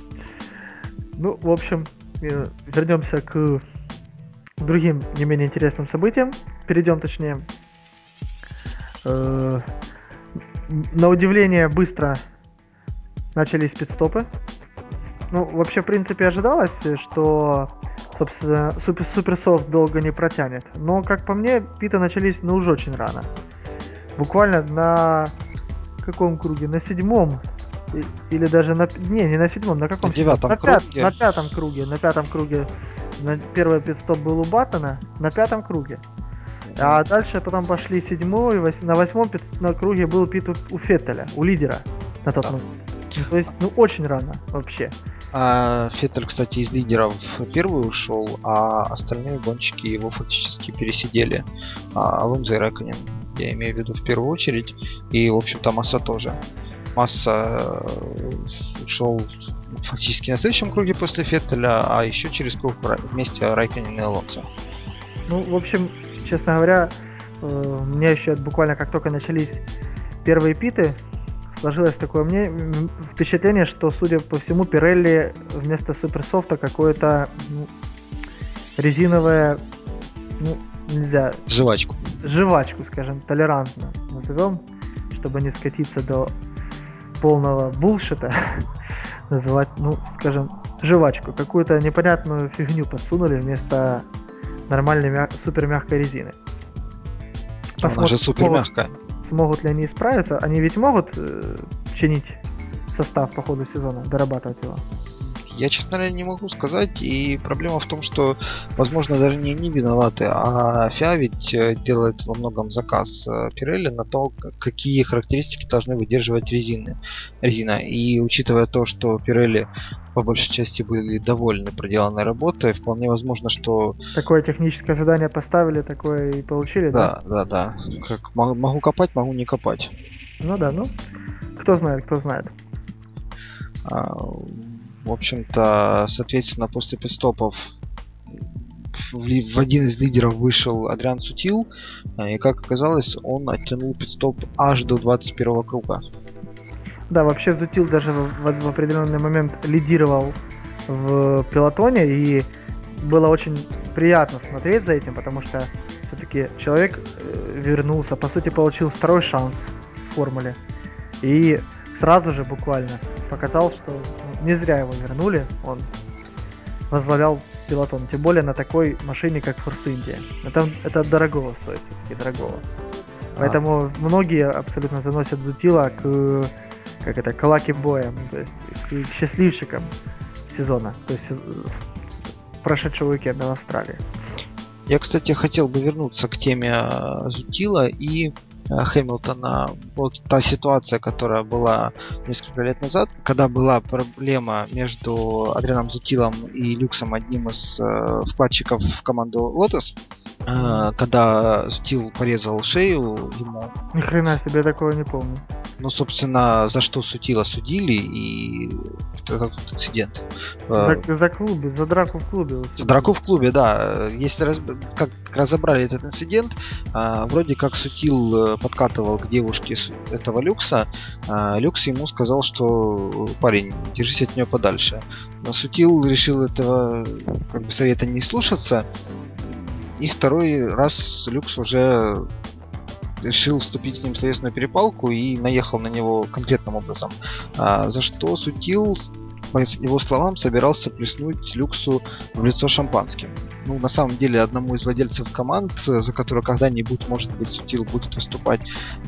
Ну, в общем, вернемся к другим не менее интересным событиям. Перейдем, точнее. Э, на удивление быстро начались пидстопы. Ну, вообще, в принципе, ожидалось, что, собственно, Супер Суперсофт долго не протянет. Но, как по мне, питы начались, ну, уже очень рано. Буквально на каком круге? На седьмом или даже на... Не, не на седьмом, на каком? На девятом на круге. Пят, на пятом круге. На пятом круге. На первый пидстоп был у Баттона. На пятом круге. А дальше потом пошли седьмой, вось... на восьмом пит... на круге был пит у, у Феттеля, у лидера на тот момент. Ну, то есть, ну, очень рано вообще. А Феттель, кстати, из лидеров первый ушел, а остальные гонщики его фактически пересидели. А Алонзо и Рэконин, я имею в виду в первую очередь, и, в общем-то, Масса тоже. Масса э, ушел фактически на следующем круге после Феттеля, а еще через круг вместе Райконин и Алонсо. Ну, в общем, честно говоря, э, у меня еще буквально как только начались первые питы, сложилось такое мне впечатление, что, судя по всему, Пирелли вместо суперсофта какое-то ну, резиновое, ну, нельзя... Жвачку. Жвачку, скажем, толерантно назовем, чтобы не скатиться до полного булшита называть, ну, скажем, жвачку. Какую-то непонятную фигню подсунули вместо нормальной мя... супер мягкой резины. Посмотрим, Она же супер мягкая. Смогут, смогут ли они справиться? Они ведь могут э, чинить состав по ходу сезона, дорабатывать его. Я, честно говоря, не могу сказать. И проблема в том, что, возможно, даже не они виноваты, а FIA ведь э, делает во многом заказ Pirelli э, на то, какие характеристики должны выдерживать резины, резина. И учитывая то, что Pirelli по большей части были довольны проделанной работой, вполне возможно, что... Такое техническое задание поставили, такое и получили, да? Да, да, да. Как могу копать, могу не копать. Ну да, ну, кто знает, кто знает. А, в общем-то, соответственно, после пидстопов в, один из лидеров вышел Адриан Сутил, и как оказалось, он оттянул пидстоп аж до 21 круга. Да, вообще Сутил даже в, в, определенный момент лидировал в пилотоне, и было очень приятно смотреть за этим, потому что все-таки человек э, вернулся, по сути, получил второй шанс в формуле. И сразу же буквально показал, что не зря его вернули, он возглавлял пилотон, тем более на такой машине, как Force India. Это, это дорогого стоит, все-таки дорогого. А. Поэтому многие абсолютно заносят Зутила к как это, к лаки боям, то есть к счастливчикам сезона, то есть прошедшего уикенда в Австралии. Я, кстати, хотел бы вернуться к теме э, Зутила и Э, Хэмилтона вот та ситуация, которая была несколько лет назад, когда была проблема между Адрианом Зутилом и Люксом, одним из э, вкладчиков в команду Lotus, э, когда Зутил порезал шею ему. Ни хрена себе такого не помню. Ну, собственно, за что Сутила судили и этот инцидент. За, за клубе, за драку в клубе. За драку в клубе, да. Если раз, как разобрали этот инцидент, вроде как Сутил подкатывал к девушке этого Люкса, а Люкс ему сказал, что парень, держись от нее подальше. Но Сутил решил этого как бы совета не слушаться. И второй раз Люкс уже решил вступить с ним в словесную перепалку и наехал на него конкретным образом. А, за что Сутил по его словам, собирался плеснуть Люксу в лицо шампанским. Ну, на самом деле, одному из владельцев команд, за которую когда-нибудь, может быть, Сутил будет выступать,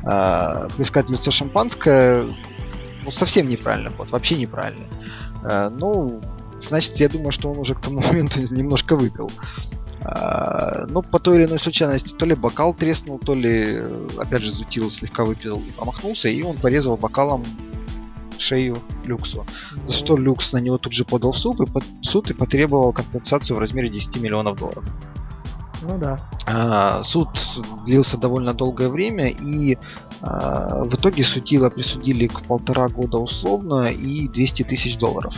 э, плескать в лицо шампанское, ну, совсем неправильно вот вообще неправильно. Э, ну, значит, я думаю, что он уже к тому моменту немножко выпил. Э, ну, по той или иной случайности, то ли бокал треснул, то ли, опять же, Зутил слегка выпил и промахнулся, и он порезал бокалом шею Люксу. За что Люкс на него тут же подал в суд и, под, суд и потребовал компенсацию в размере 10 миллионов долларов. Ну да. А, суд длился довольно долгое время, и а, в итоге судила присудили к полтора года условно и 200 тысяч долларов.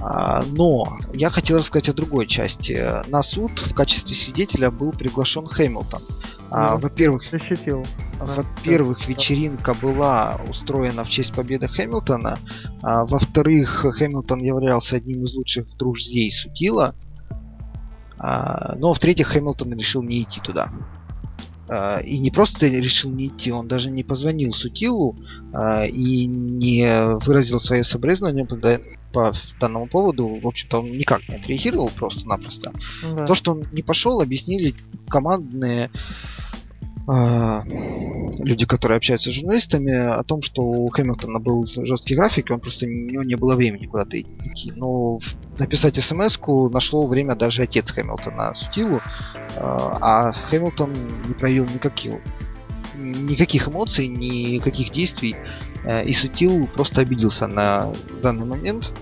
А, но я хотел рассказать о другой части. На суд в качестве свидетеля был приглашен Хэмилтон. А, во-первых, защитил. Во-первых, вечеринка была устроена в честь победы Хэмилтона. А, во-вторых, Хэмилтон являлся одним из лучших друзей Сутила. А, но в-третьих, Хэмилтон решил не идти туда. А, и не просто решил не идти, он даже не позвонил Сутилу а, и не выразил свое соболезнование по данному поводу, в общем-то, он никак не отреагировал просто-напросто. Да. То, что он не пошел, объяснили командные э, люди, которые общаются с журналистами, о том, что у Хэмилтона был жесткий график, и он просто у него не было времени куда-то идти. Но написать смс нашло время даже отец Хэмилтона Сутилу, э, а Хэмилтон не проявил никаких никаких эмоций, никаких действий. Э, и Сутил просто обиделся на данный момент.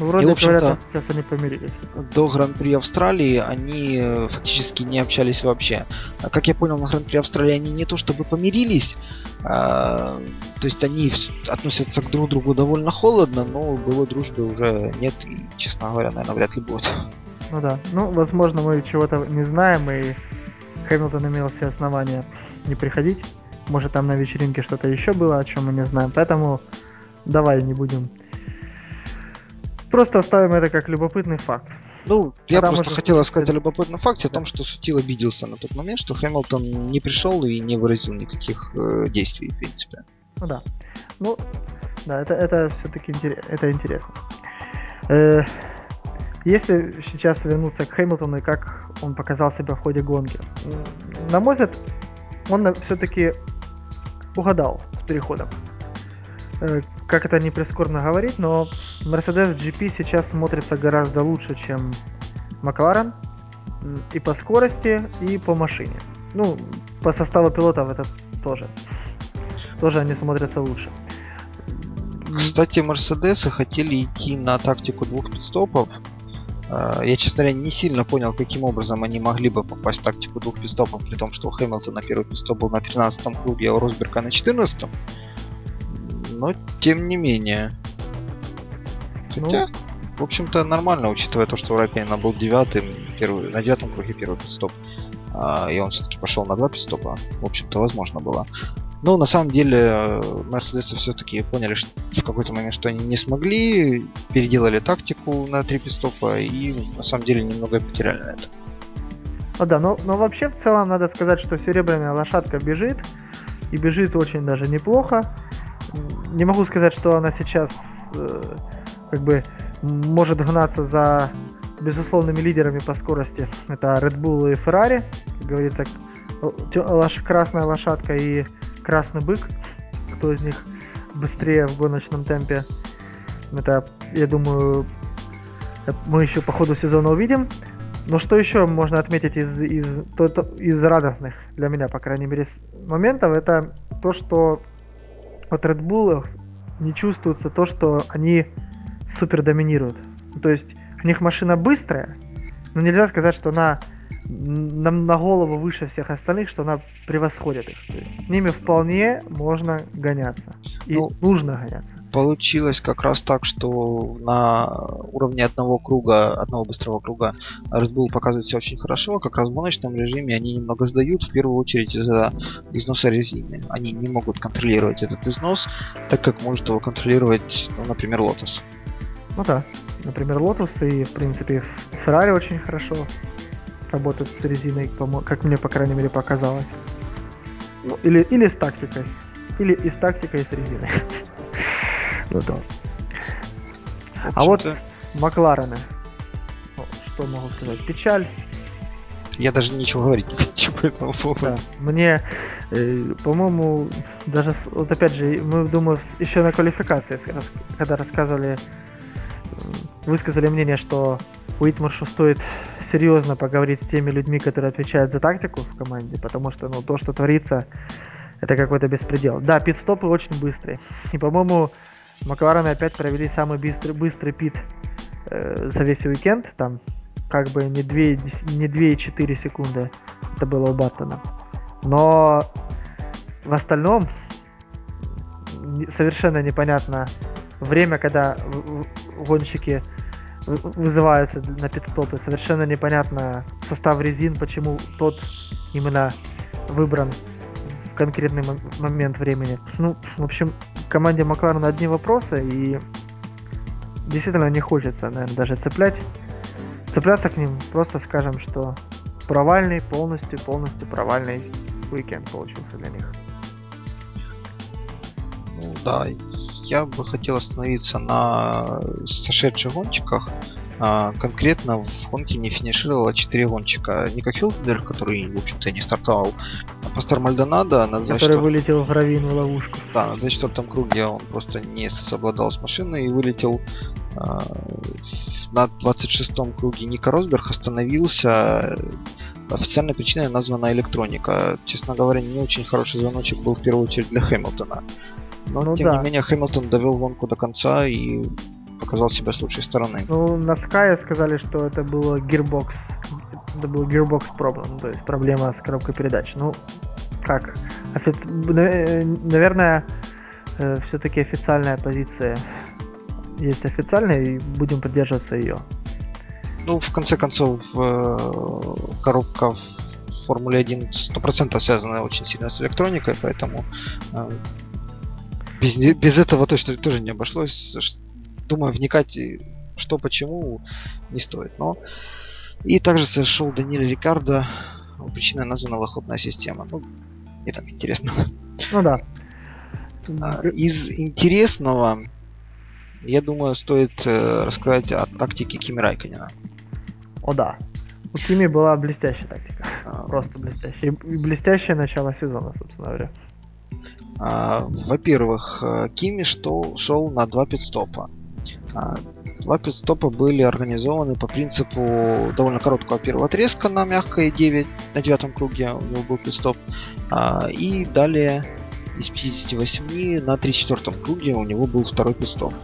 Вроде и, в общем-то, сейчас они помирились. До Гран-при Австралии они э, фактически не общались вообще. А как я понял, на Гран-при Австралии они не то чтобы помирились, а, то есть они относятся к друг другу довольно холодно, но было дружбы уже нет и, честно говоря, наверное, вряд ли будет. Ну да. Ну, возможно, мы чего-то не знаем, и Хэмилтон имел все основания не приходить. Может, там на вечеринке что-то еще было, о чем мы не знаем. Поэтому давай не будем. Просто оставим это как любопытный факт. Ну, я Потому просто хотел рассказать о любопытном факте, о том, что Сутил обиделся на тот момент, что Хэмилтон не пришел и не выразил никаких э, действий, в принципе. Ну да. Ну, да, это, это все-таки интерес, это интересно. Э, если сейчас вернуться к Хэмилтону и как он показал себя в ходе гонки. На мой взгляд, он все-таки угадал с переходом. Э, как это не прискорбно говорить, но Mercedes GP сейчас смотрится гораздо лучше, чем Макларен и по скорости, и по машине. Ну, по составу пилотов это тоже. Тоже они смотрятся лучше. Кстати, Мерседесы хотели идти на тактику двух пидстопов, Э, я, честно говоря, не сильно понял, каким образом они могли бы попасть в тактику двух пистопов, при том, что у Хэмилтона первый пистоп был на 13-м круге, а у Росберга на 14-м. Но, тем не менее. Хотя, ну... в общем-то, нормально, учитывая то, что у Райканина был девятым, первый, на девятом круге первый пистоп. А, и он все-таки пошел на два пистопа. В общем-то, возможно было. Но на самом деле Мерседесы все-таки поняли что в какой-то момент, что они не смогли, переделали тактику на три пистопа и на самом деле немного потеряли на это. Ну да, но, но вообще в целом надо сказать, что серебряная лошадка бежит, и бежит очень даже неплохо. Не могу сказать, что она сейчас э, как бы может гнаться за безусловными лидерами по скорости. Это Red Bull и Ferrari, как говорится, красная лошадка и красный бык. Кто из них быстрее в гоночном темпе? Это, я думаю, мы еще по ходу сезона увидим. Но что еще можно отметить из, из, то, то, из радостных для меня, по крайней мере, моментов, это то, что от Red Bull не чувствуется то, что они супер доминируют. То есть у них машина быстрая, но нельзя сказать, что она на, на голову выше всех остальных, что она превосходит их. То есть с ними вполне можно гоняться. И ну, нужно гоняться. Получилось как раз так, что на уровне одного круга, одного быстрого круга Red Bull показывает себя очень хорошо, как раз в гоночном режиме они немного сдают, в первую очередь из-за износа резины. Они не могут контролировать этот износ, так как может его контролировать, ну, например, Lotus. Ну да, например, Lotus и, в принципе, Ferrari очень хорошо работают с резиной, как мне, по крайней мере, показалось. Ну, или, или с тактикой. Или и с тактикой, и с резиной. ну да. А вот Макларены. Что могу сказать? Печаль. Я даже ничего говорить не хочу по этому поводу. Да, мне, э, по-моему, даже, вот опять же, мы, думаю, еще на квалификации, когда рассказывали, высказали мнение, что Уитмаршу стоит серьезно поговорить с теми людьми, которые отвечают за тактику в команде, потому что ну, то, что творится, это какой-то беспредел. Да, пит-стопы очень быстрые. И, по-моему, Макларены опять провели самый быстрый, быстрый пит э, за весь уикенд. Там как бы не 2, не 2,4 секунды это было у Баттона. Но в остальном совершенно непонятно время, когда гонщики вызываются на пидстопы. Совершенно непонятно состав резин, почему тот именно выбран в конкретный момент времени. Ну, в общем, команде Макларена одни вопросы, и действительно не хочется, наверное, даже цеплять. Цепляться к ним, просто скажем, что провальный, полностью, полностью провальный уикенд получился для них. Ну да, я бы хотел остановиться на сошедших гонщиках. А, конкретно в гонке не финишировало 4 гонщика. Ника Хилдберг, который, в общем-то, не стартовал. А Пастор Мальдонадо на 24... Который вылетел в гравийную ловушку. Да, на 24 круге он просто не совладал с машиной и вылетел а, на 26-м круге Ника Росберг остановился. Официальной причиной названа электроника. Честно говоря, не очень хороший звоночек был в первую очередь для Хэмилтона. Но, ну, тем да. не менее, Хэмилтон довел гонку до конца и показал себя с лучшей стороны. Ну, на Sky сказали, что это было Gearbox. Это был Gearbox problem, то есть проблема с коробкой передач. Ну, как? Офи... Наверное, э, все-таки официальная позиция есть официальная, и будем придерживаться ее. Ну, в конце концов, э, коробка в Формуле 1 100% связана очень сильно с электроникой, поэтому э, без, без этого точно тоже не обошлось. Думаю, вникать что почему не стоит. Но и также сошел Даниэль Рикардо. Причиной названа выхлопная система. Ну, не так интересно. Ну да. А, из интересного, я думаю, стоит э, рассказать о тактике Кими Райконина. О да. У Кими была блестящая тактика. А, Просто блестящая. И блестящее начало сезона, собственно говоря. А, во-первых, э, Кими шел, шел на два пидстопа. А, два пидстопа были организованы по принципу довольно короткого первого отрезка на мягкой 9, на девятом круге у него был пидстоп. А, и далее из 58 на 34 круге у него был второй пидстоп.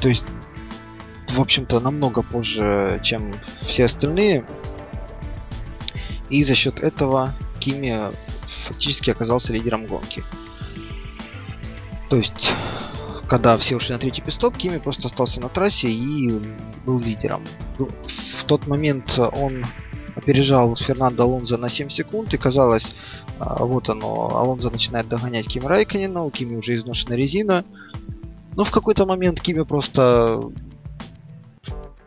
То есть, в общем-то, намного позже, чем все остальные. И за счет этого Кими фактически оказался лидером гонки. То есть, когда все ушли на третий пистоп, Кими просто остался на трассе и был лидером. В тот момент он опережал Фернандо Алонзо на 7 секунд, и казалось, А, вот оно, Алонзо начинает догонять Ким Райконина, у Кими уже изношена резина. Но в какой-то момент Кими просто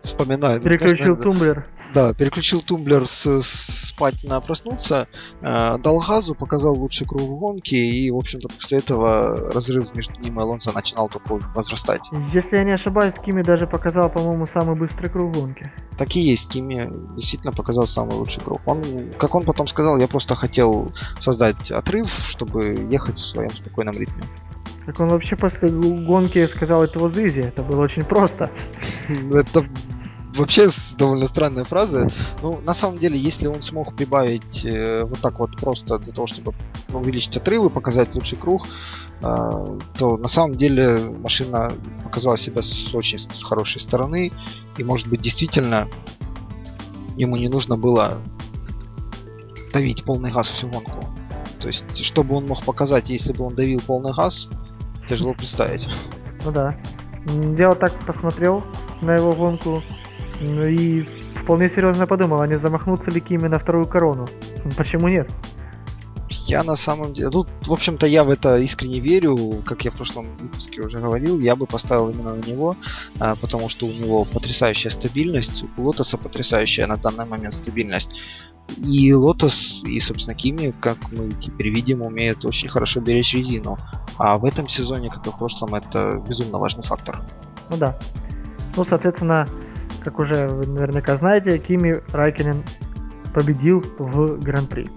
вспоминает. Переключил тумблер. Да, переключил тумблер с, с спать на проснуться, э, дал газу, показал лучший круг гонки, и, в общем-то, после этого разрыв между ним и Алонсо начинал только возрастать. Если я не ошибаюсь, Кими даже показал, по-моему, самый быстрый круг гонки. Так и есть, Кими действительно показал самый лучший круг. Он, как он потом сказал, я просто хотел создать отрыв, чтобы ехать в своем спокойном ритме. Так он вообще после гонки сказал это вот изи, это было очень просто. Это вообще довольно странная фраза. Ну, на самом деле, если он смог прибавить э, вот так вот просто для того, чтобы увеличить отрывы, показать лучший круг, э, то на самом деле машина показала себя с очень хорошей стороны. И может быть действительно ему не нужно было давить полный газ всю гонку. То есть, что бы он мог показать, если бы он давил полный газ, тяжело представить. Ну да. Я вот так посмотрел на его гонку ну и вполне серьезно подумал, а не замахнуться ли Кими на вторую корону. Почему нет? Я на самом деле... Тут, в общем-то, я в это искренне верю. Как я в прошлом выпуске уже говорил, я бы поставил именно на него, а, потому что у него потрясающая стабильность, у Лотоса потрясающая на данный момент стабильность. И Лотос, и, собственно, Кими, как мы теперь видим, умеют очень хорошо беречь резину. А в этом сезоне, как и в прошлом, это безумно важный фактор. Ну да. Ну, соответственно, как уже вы наверняка знаете, Кими Райкинен победил в Гран-при.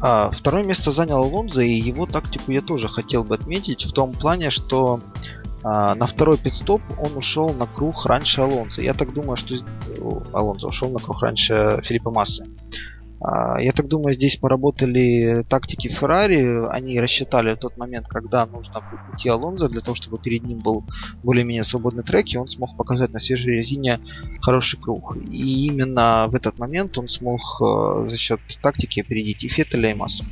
А, второе место занял Алонзо, и его тактику я тоже хотел бы отметить в том плане, что а, на второй пидстоп он ушел на круг раньше Алонзо. Я так думаю, что Алонзо ушел на круг раньше Филиппа Массы. А, я так думаю, здесь поработали тактики Феррари. Они рассчитали тот момент, когда нужно уйти Алонзо для того, чтобы перед ним был более-менее свободный трек, и он смог показать на свежей резине хороший круг. И именно в этот момент он смог э, за счет тактики опередить и Феттеля, и Массу.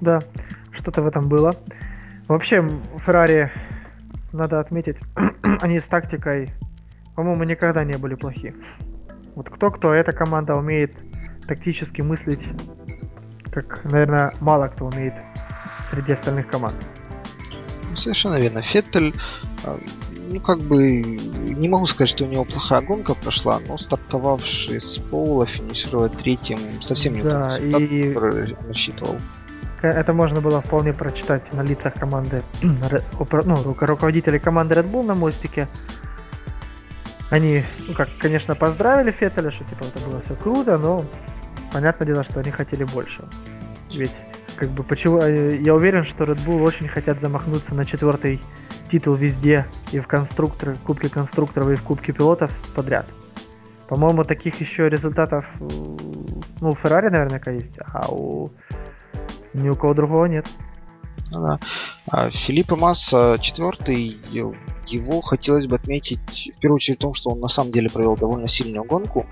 Да, что-то в этом было. Вообще, Феррари, надо отметить, они с тактикой, по-моему, никогда не были плохи. Вот кто-кто, эта команда умеет тактически мыслить, как, наверное, мало кто умеет среди остальных команд. Ну, совершенно верно. Феттель, а, ну, как бы, не могу сказать, что у него плохая гонка прошла, но стартовавший с Поула финишировать третьим совсем не да, тот результат, и... который рассчитывал. Это можно было вполне прочитать на лицах команды, ну, руководителей команды Red Bull на мостике. Они, ну как, конечно, поздравили Феттеля, что типа это было все круто, но понятное дело, что они хотели больше. Ведь, как бы, почему... Э, я уверен, что Red Bull очень хотят замахнуться на четвертый титул везде, и в конструкторы, в Кубке конструкторов, и в Кубке пилотов подряд. По-моему, таких еще результатов, ну, у Феррари наверняка есть, а у ни у кого другого нет. Да. А Филиппа Масса четвертый, его хотелось бы отметить в первую очередь в том, что он на самом деле провел довольно сильную гонку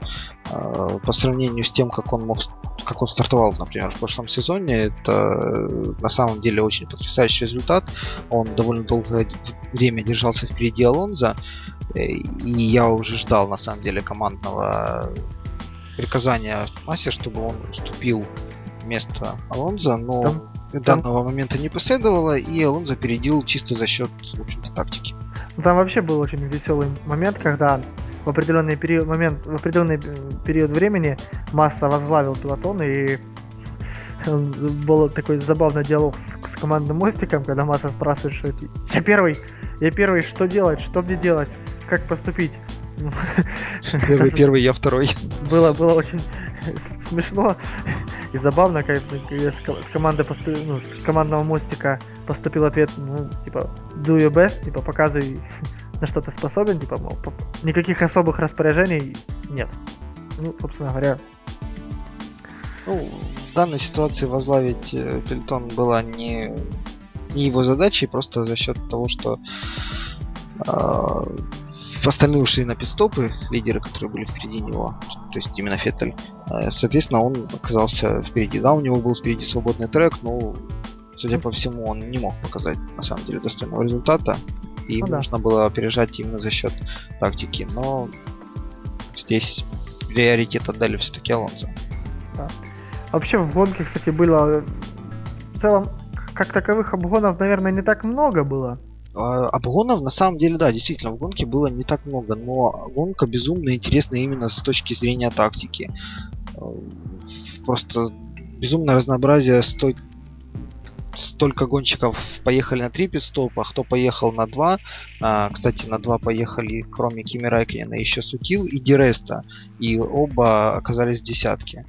э, по сравнению с тем, как он мог как он стартовал, например, в прошлом сезоне. Это э, на самом деле очень потрясающий результат. Он довольно долгое время держался впереди Алонза. Э, и я уже ждал на самом деле командного приказания Массе, чтобы он уступил место Алонза, но там, данного момента не последовало, и Алонзо опередил чисто за счет, в общем-то, тактики. Там вообще был очень веселый момент, когда в определенный период, момент, в определенный э, период времени Масса возглавил пилотон, и был такой забавный диалог с, с командным мостиком, когда Масса спрашивает, что я первый, я первый, что делать, что мне делать, как поступить. Первый, первый, я второй. Было, было очень смешно и забавно, как с команды ну, с командного мостика поступил ответ, ну, типа, do your best, типа, показывай, на что ты способен, типа, мол, никаких особых распоряжений нет. Ну, собственно говоря. Ну, в данной ситуации возглавить э, Пельтон была не, не его задачей, просто за счет того, что э, остальные ушли на пидстопы, лидеры, которые были впереди него, то есть именно Феттель. Э, соответственно, он оказался впереди. Да, у него был впереди свободный трек, но, судя по всему, он не мог показать на самом деле достойного результата. И ну, да. нужно было опережать именно за счет тактики. Но здесь приоритет отдали все-таки Алонсо. Да. Вообще в гонке, кстати, было в целом как таковых обгонов, наверное, не так много было. А, обгонов на самом деле, да, действительно, в гонке было не так много, но гонка безумно интересна именно с точки зрения тактики. Э, просто безумное разнообразие стой... столько гонщиков поехали на три пидстопа, кто поехал на два. А, кстати, на два поехали, кроме Кими Райклина, еще Сутил и Диреста. И оба оказались в десятке.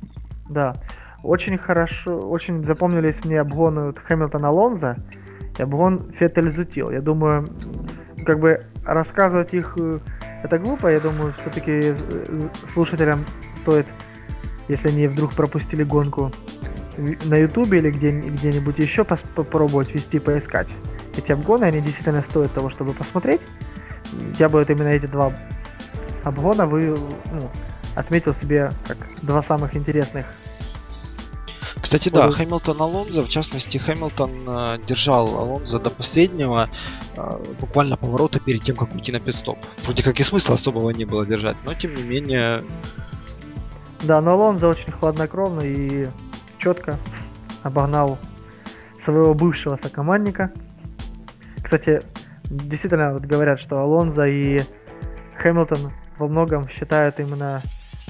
Да. Очень хорошо, очень запомнились мне обгоны Хэмилтона Алонза и обгон Феттель Зутил. Я думаю, как бы рассказывать их э, это глупо, я думаю, все-таки э, слушателям стоит, если они вдруг пропустили гонку на ютубе или где, где-нибудь еще попробовать вести, поискать. Эти обгоны, они действительно стоят того, чтобы посмотреть. Я бы вот именно эти два обгона вы, ну, отметил себе как два самых интересных кстати, да, Хэмилтон Алонзо, в частности, Хэмилтон э, держал Алонзо до последнего, э, буквально поворота перед тем, как уйти на пидстоп. Вроде как и смысла особого не было держать, но тем не менее... Да, но Алонзо очень хладнокровно и четко обогнал своего бывшего сокомандника. Кстати, действительно вот говорят, что Алонзо и Хэмилтон во многом считают именно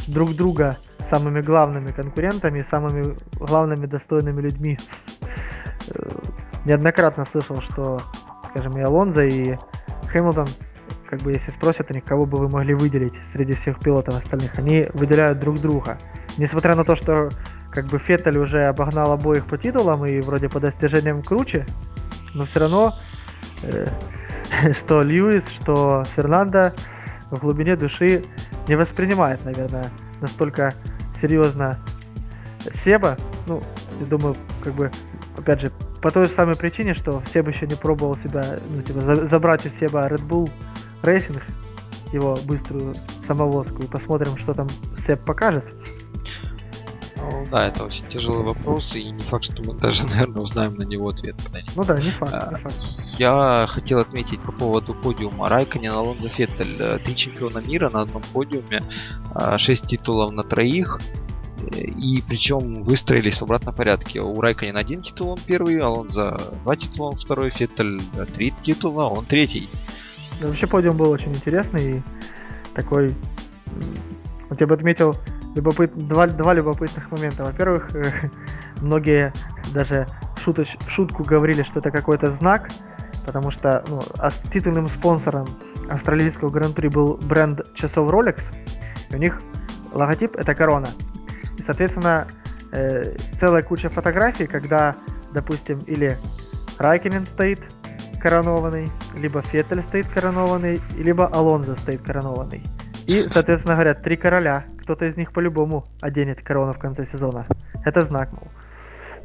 друг друга самыми главными конкурентами, самыми главными достойными людьми. Э, неоднократно слышал, что, скажем, и Алонзо, и Хэмилтон, как бы если спросят у них, кого бы вы могли выделить среди всех пилотов остальных, они выделяют друг друга. Несмотря на то, что как бы Феттель уже обогнал обоих по титулам и вроде по достижениям круче, но все равно, э, что Льюис, что Фернандо в глубине души не воспринимает, наверное, настолько серьезно Себа, ну, я думаю, как бы, опять же, по той самой причине, что Себ еще не пробовал себя, ну, типа, за, забрать у Себа Red Bull Racing, его быструю самовозку, и посмотрим, что там Себ покажет. Ну, да, это очень тяжелый вопрос, и не факт, что мы даже, наверное, узнаем на него ответ когда-нибудь. Ну да, не факт, а, не факт. Я хотел отметить по поводу подиума Райконен, Алонзо Феттель. Э, три чемпиона мира на одном подиуме, а, шесть титулов на троих, и причем выстроились в обратном порядке. У Райконен один титул, он первый, Алонзо два титула, он второй, Феттель три титула, он третий. Вообще подиум был очень интересный и такой... Вот я бы отметил любопыт... два, два любопытных момента. Во-первых, многие даже шуточ... шутку говорили, что это какой-то знак, потому что ну, титульным спонсором австралийского гран-при был бренд часов Rolex, и у них логотип это корона. И, соответственно, э, целая куча фотографий, когда, допустим, или Райкинен стоит коронованный, либо Феттель стоит коронованный, либо Алонзо стоит коронованный. И, соответственно, говорят, три короля. Кто-то из них по-любому оденет корону в конце сезона. Это знак, мол.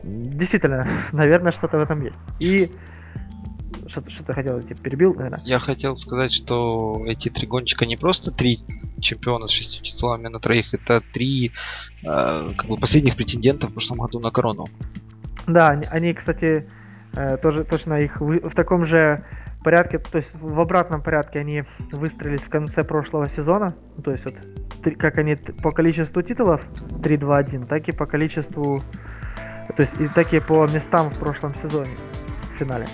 Действительно, наверное, что-то в этом есть. И что, что ты хотел, типа, перебил, наверное? Я хотел сказать, что эти три гонщика не просто три чемпиона с шестью титулами на троих, это три э, как бы последних претендентов в прошлом году на корону. Да, они, они кстати, э, тоже точно их в, в таком же порядке, то есть в обратном порядке они выстроились в конце прошлого сезона, то есть вот как они по количеству титулов 3-2-1, так и по количеству, то есть и так и по местам в прошлом сезоне в финале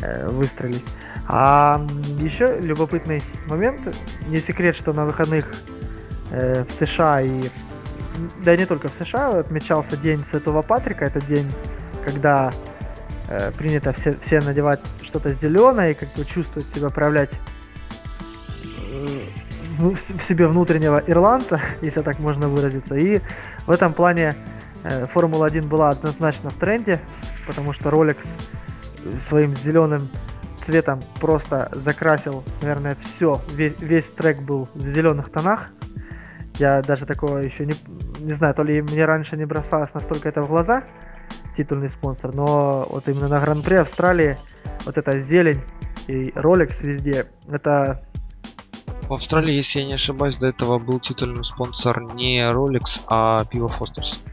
э, выстроились. А еще любопытный момент, не секрет, что на выходных э, в США и да не только в США отмечался день Святого Патрика, это день, когда э, принято все, все надевать что-то зеленое и как бы чувствовать себя, проявлять э, в себе внутреннего ирландца, если так можно выразиться. И в этом плане э, Формула-1 была однозначно в тренде, потому что Rolex своим зеленым цветом просто закрасил, наверное, все, весь, весь трек был в зеленых тонах. Я даже такого еще не, не знаю, то ли мне раньше не бросалось настолько это в глаза, титульный спонсор, но вот именно на Гран-при Австралии вот эта зелень и Rolex везде, это... В Австралии, если я не ошибаюсь, до этого был титульный спонсор не Rolex, а пиво Фостерс.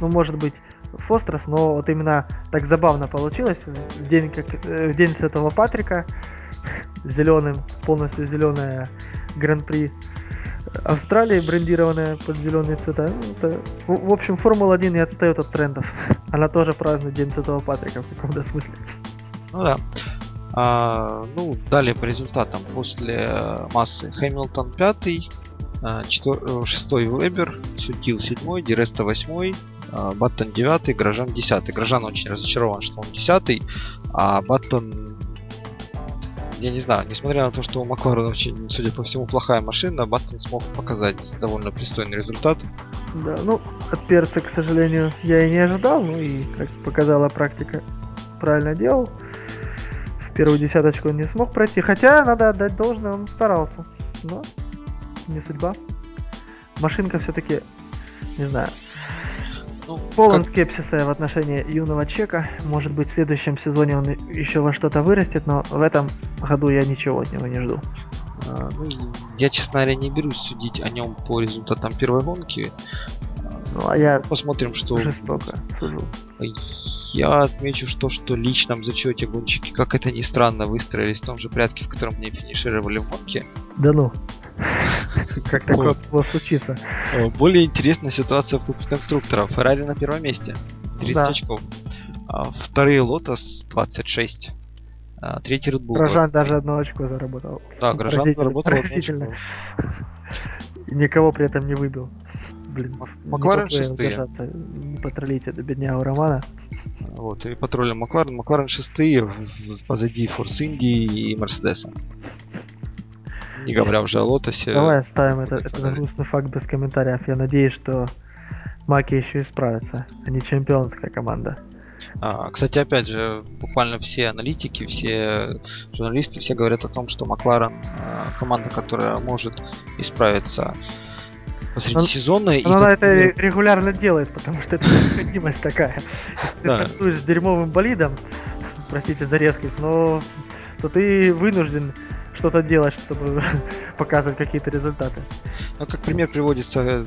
Ну, может быть, Фостерс, но вот именно так забавно получилось. В день, как, э, в день Святого Патрика, зеленым, полностью зеленая Гран-при Австралии брендированная под зеленые цвета. Ну, это... в, в общем, Формула-1 не отстает от трендов. Она тоже празднует День Святого Патрика в каком-то смысле. Ну да. А, ну, далее по результатам. После массы Хэмилтон пятый, а, четвер... Э, шестой Вебер, Сутил седьмой, Диреста восьмой, а, Баттон девятый, Грожан десятый. Грожан очень разочарован, что он десятый, а Баттон я не знаю, несмотря на то, что у Макларена очень, судя по всему, плохая машина, Баттон смог показать довольно пристойный результат. Да, ну, от перца, к сожалению, я и не ожидал, ну и, как показала практика, правильно делал. В первую десяточку он не смог пройти, хотя, надо отдать должное, он старался. Но не судьба. Машинка все-таки, не знаю, ну, Полон как... скепсиса в отношении юного Чека. Может быть, в следующем сезоне он еще во что-то вырастет, но в этом году я ничего от него не жду. А, ну, я, честно говоря, не берусь судить о нем по результатам первой гонки. Ну, а я посмотрим, что... Жестоко сужу. Я отмечу, что, что в личном зачете гонщики, как это ни странно, выстроились в том же порядке, в котором они финишировали в гонке. Да ну. Как такое могло случиться? Более интересная ситуация в Кубке конструкторов. Феррари на первом месте. 30 очков. А вторые Лотос 26. А третий Red Bull Грожан даже одно очко заработал. Да, Грожан заработал одно очко. Никого при этом не выбил. Блин, Макларен шестые. Не потролите до бедняга Романа. Вот, и патрулем Макларен. Макларен шестые, позади Форс Индии и Мерседеса. Не говоря уже о Лотосе. Давай оставим это, этот грустный факт без комментариев. Я надеюсь, что Маки еще исправится. Они чемпионская команда. А, кстати, опять же, буквально все аналитики, все журналисты, все говорят о том, что Макларен а, команда, которая может исправиться посреди сезона. и она это регулярно делает, потому что это необходимость такая. Ты с дерьмовым болидом, простите за резкость, но то ты вынужден что-то делать, чтобы показывать какие-то результаты. Ну, как пример приводится э,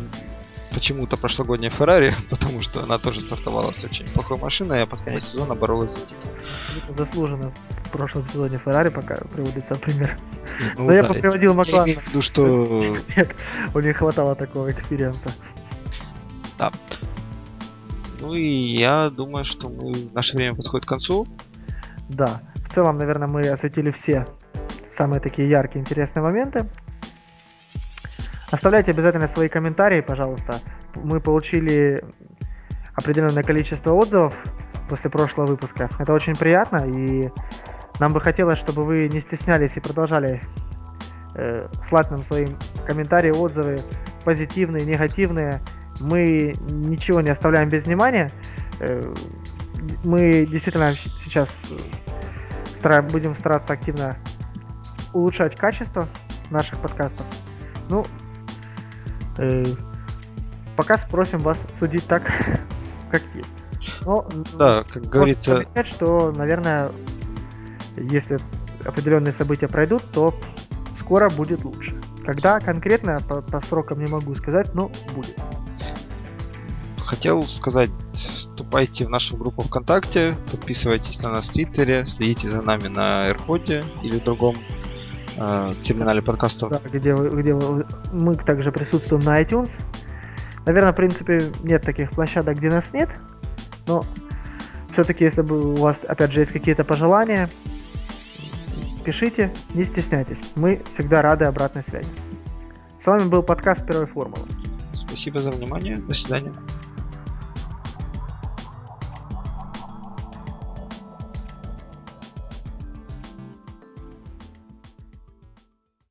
почему-то прошлогодняя Феррари, потому что она тоже стартовала с очень плохой машиной, а под конец сезона боролась за титул. Заслуженно в прошлом сезоне Феррари пока приводится пример. Ну, Но да, я приводил Макларена. Я имею в виду, что... Нет, у них хватало такого эксперимента. Да. Ну и я думаю, что мы... наше время подходит к концу. Да. В целом, наверное, мы осветили все самые такие яркие, интересные моменты. Оставляйте обязательно свои комментарии, пожалуйста. Мы получили определенное количество отзывов после прошлого выпуска. Это очень приятно, и нам бы хотелось, чтобы вы не стеснялись и продолжали э, слать нам свои комментарии, отзывы, позитивные, негативные. Мы ничего не оставляем без внимания. Э, мы действительно сейчас стараем, будем стараться активно улучшать качество наших подкастов. Ну, э, пока спросим вас судить так, как есть. Но, да, как говорится... Сказать, что, наверное, если определенные события пройдут, то скоро будет лучше. Когда конкретно, по, по срокам не могу сказать, но будет. Хотел сказать, вступайте в нашу группу ВКонтакте, подписывайтесь на нас в Твиттере, следите за нами на AirPod или другом э, терминале подкастов. Да, где, где мы также присутствуем на iTunes. Наверное, в принципе, нет таких площадок, где нас нет. Но все-таки, если бы у вас, опять же, есть какие-то пожелания, пишите, не стесняйтесь. Мы всегда рады обратной связи. С вами был подкаст Первой формулы. Спасибо за внимание. До свидания.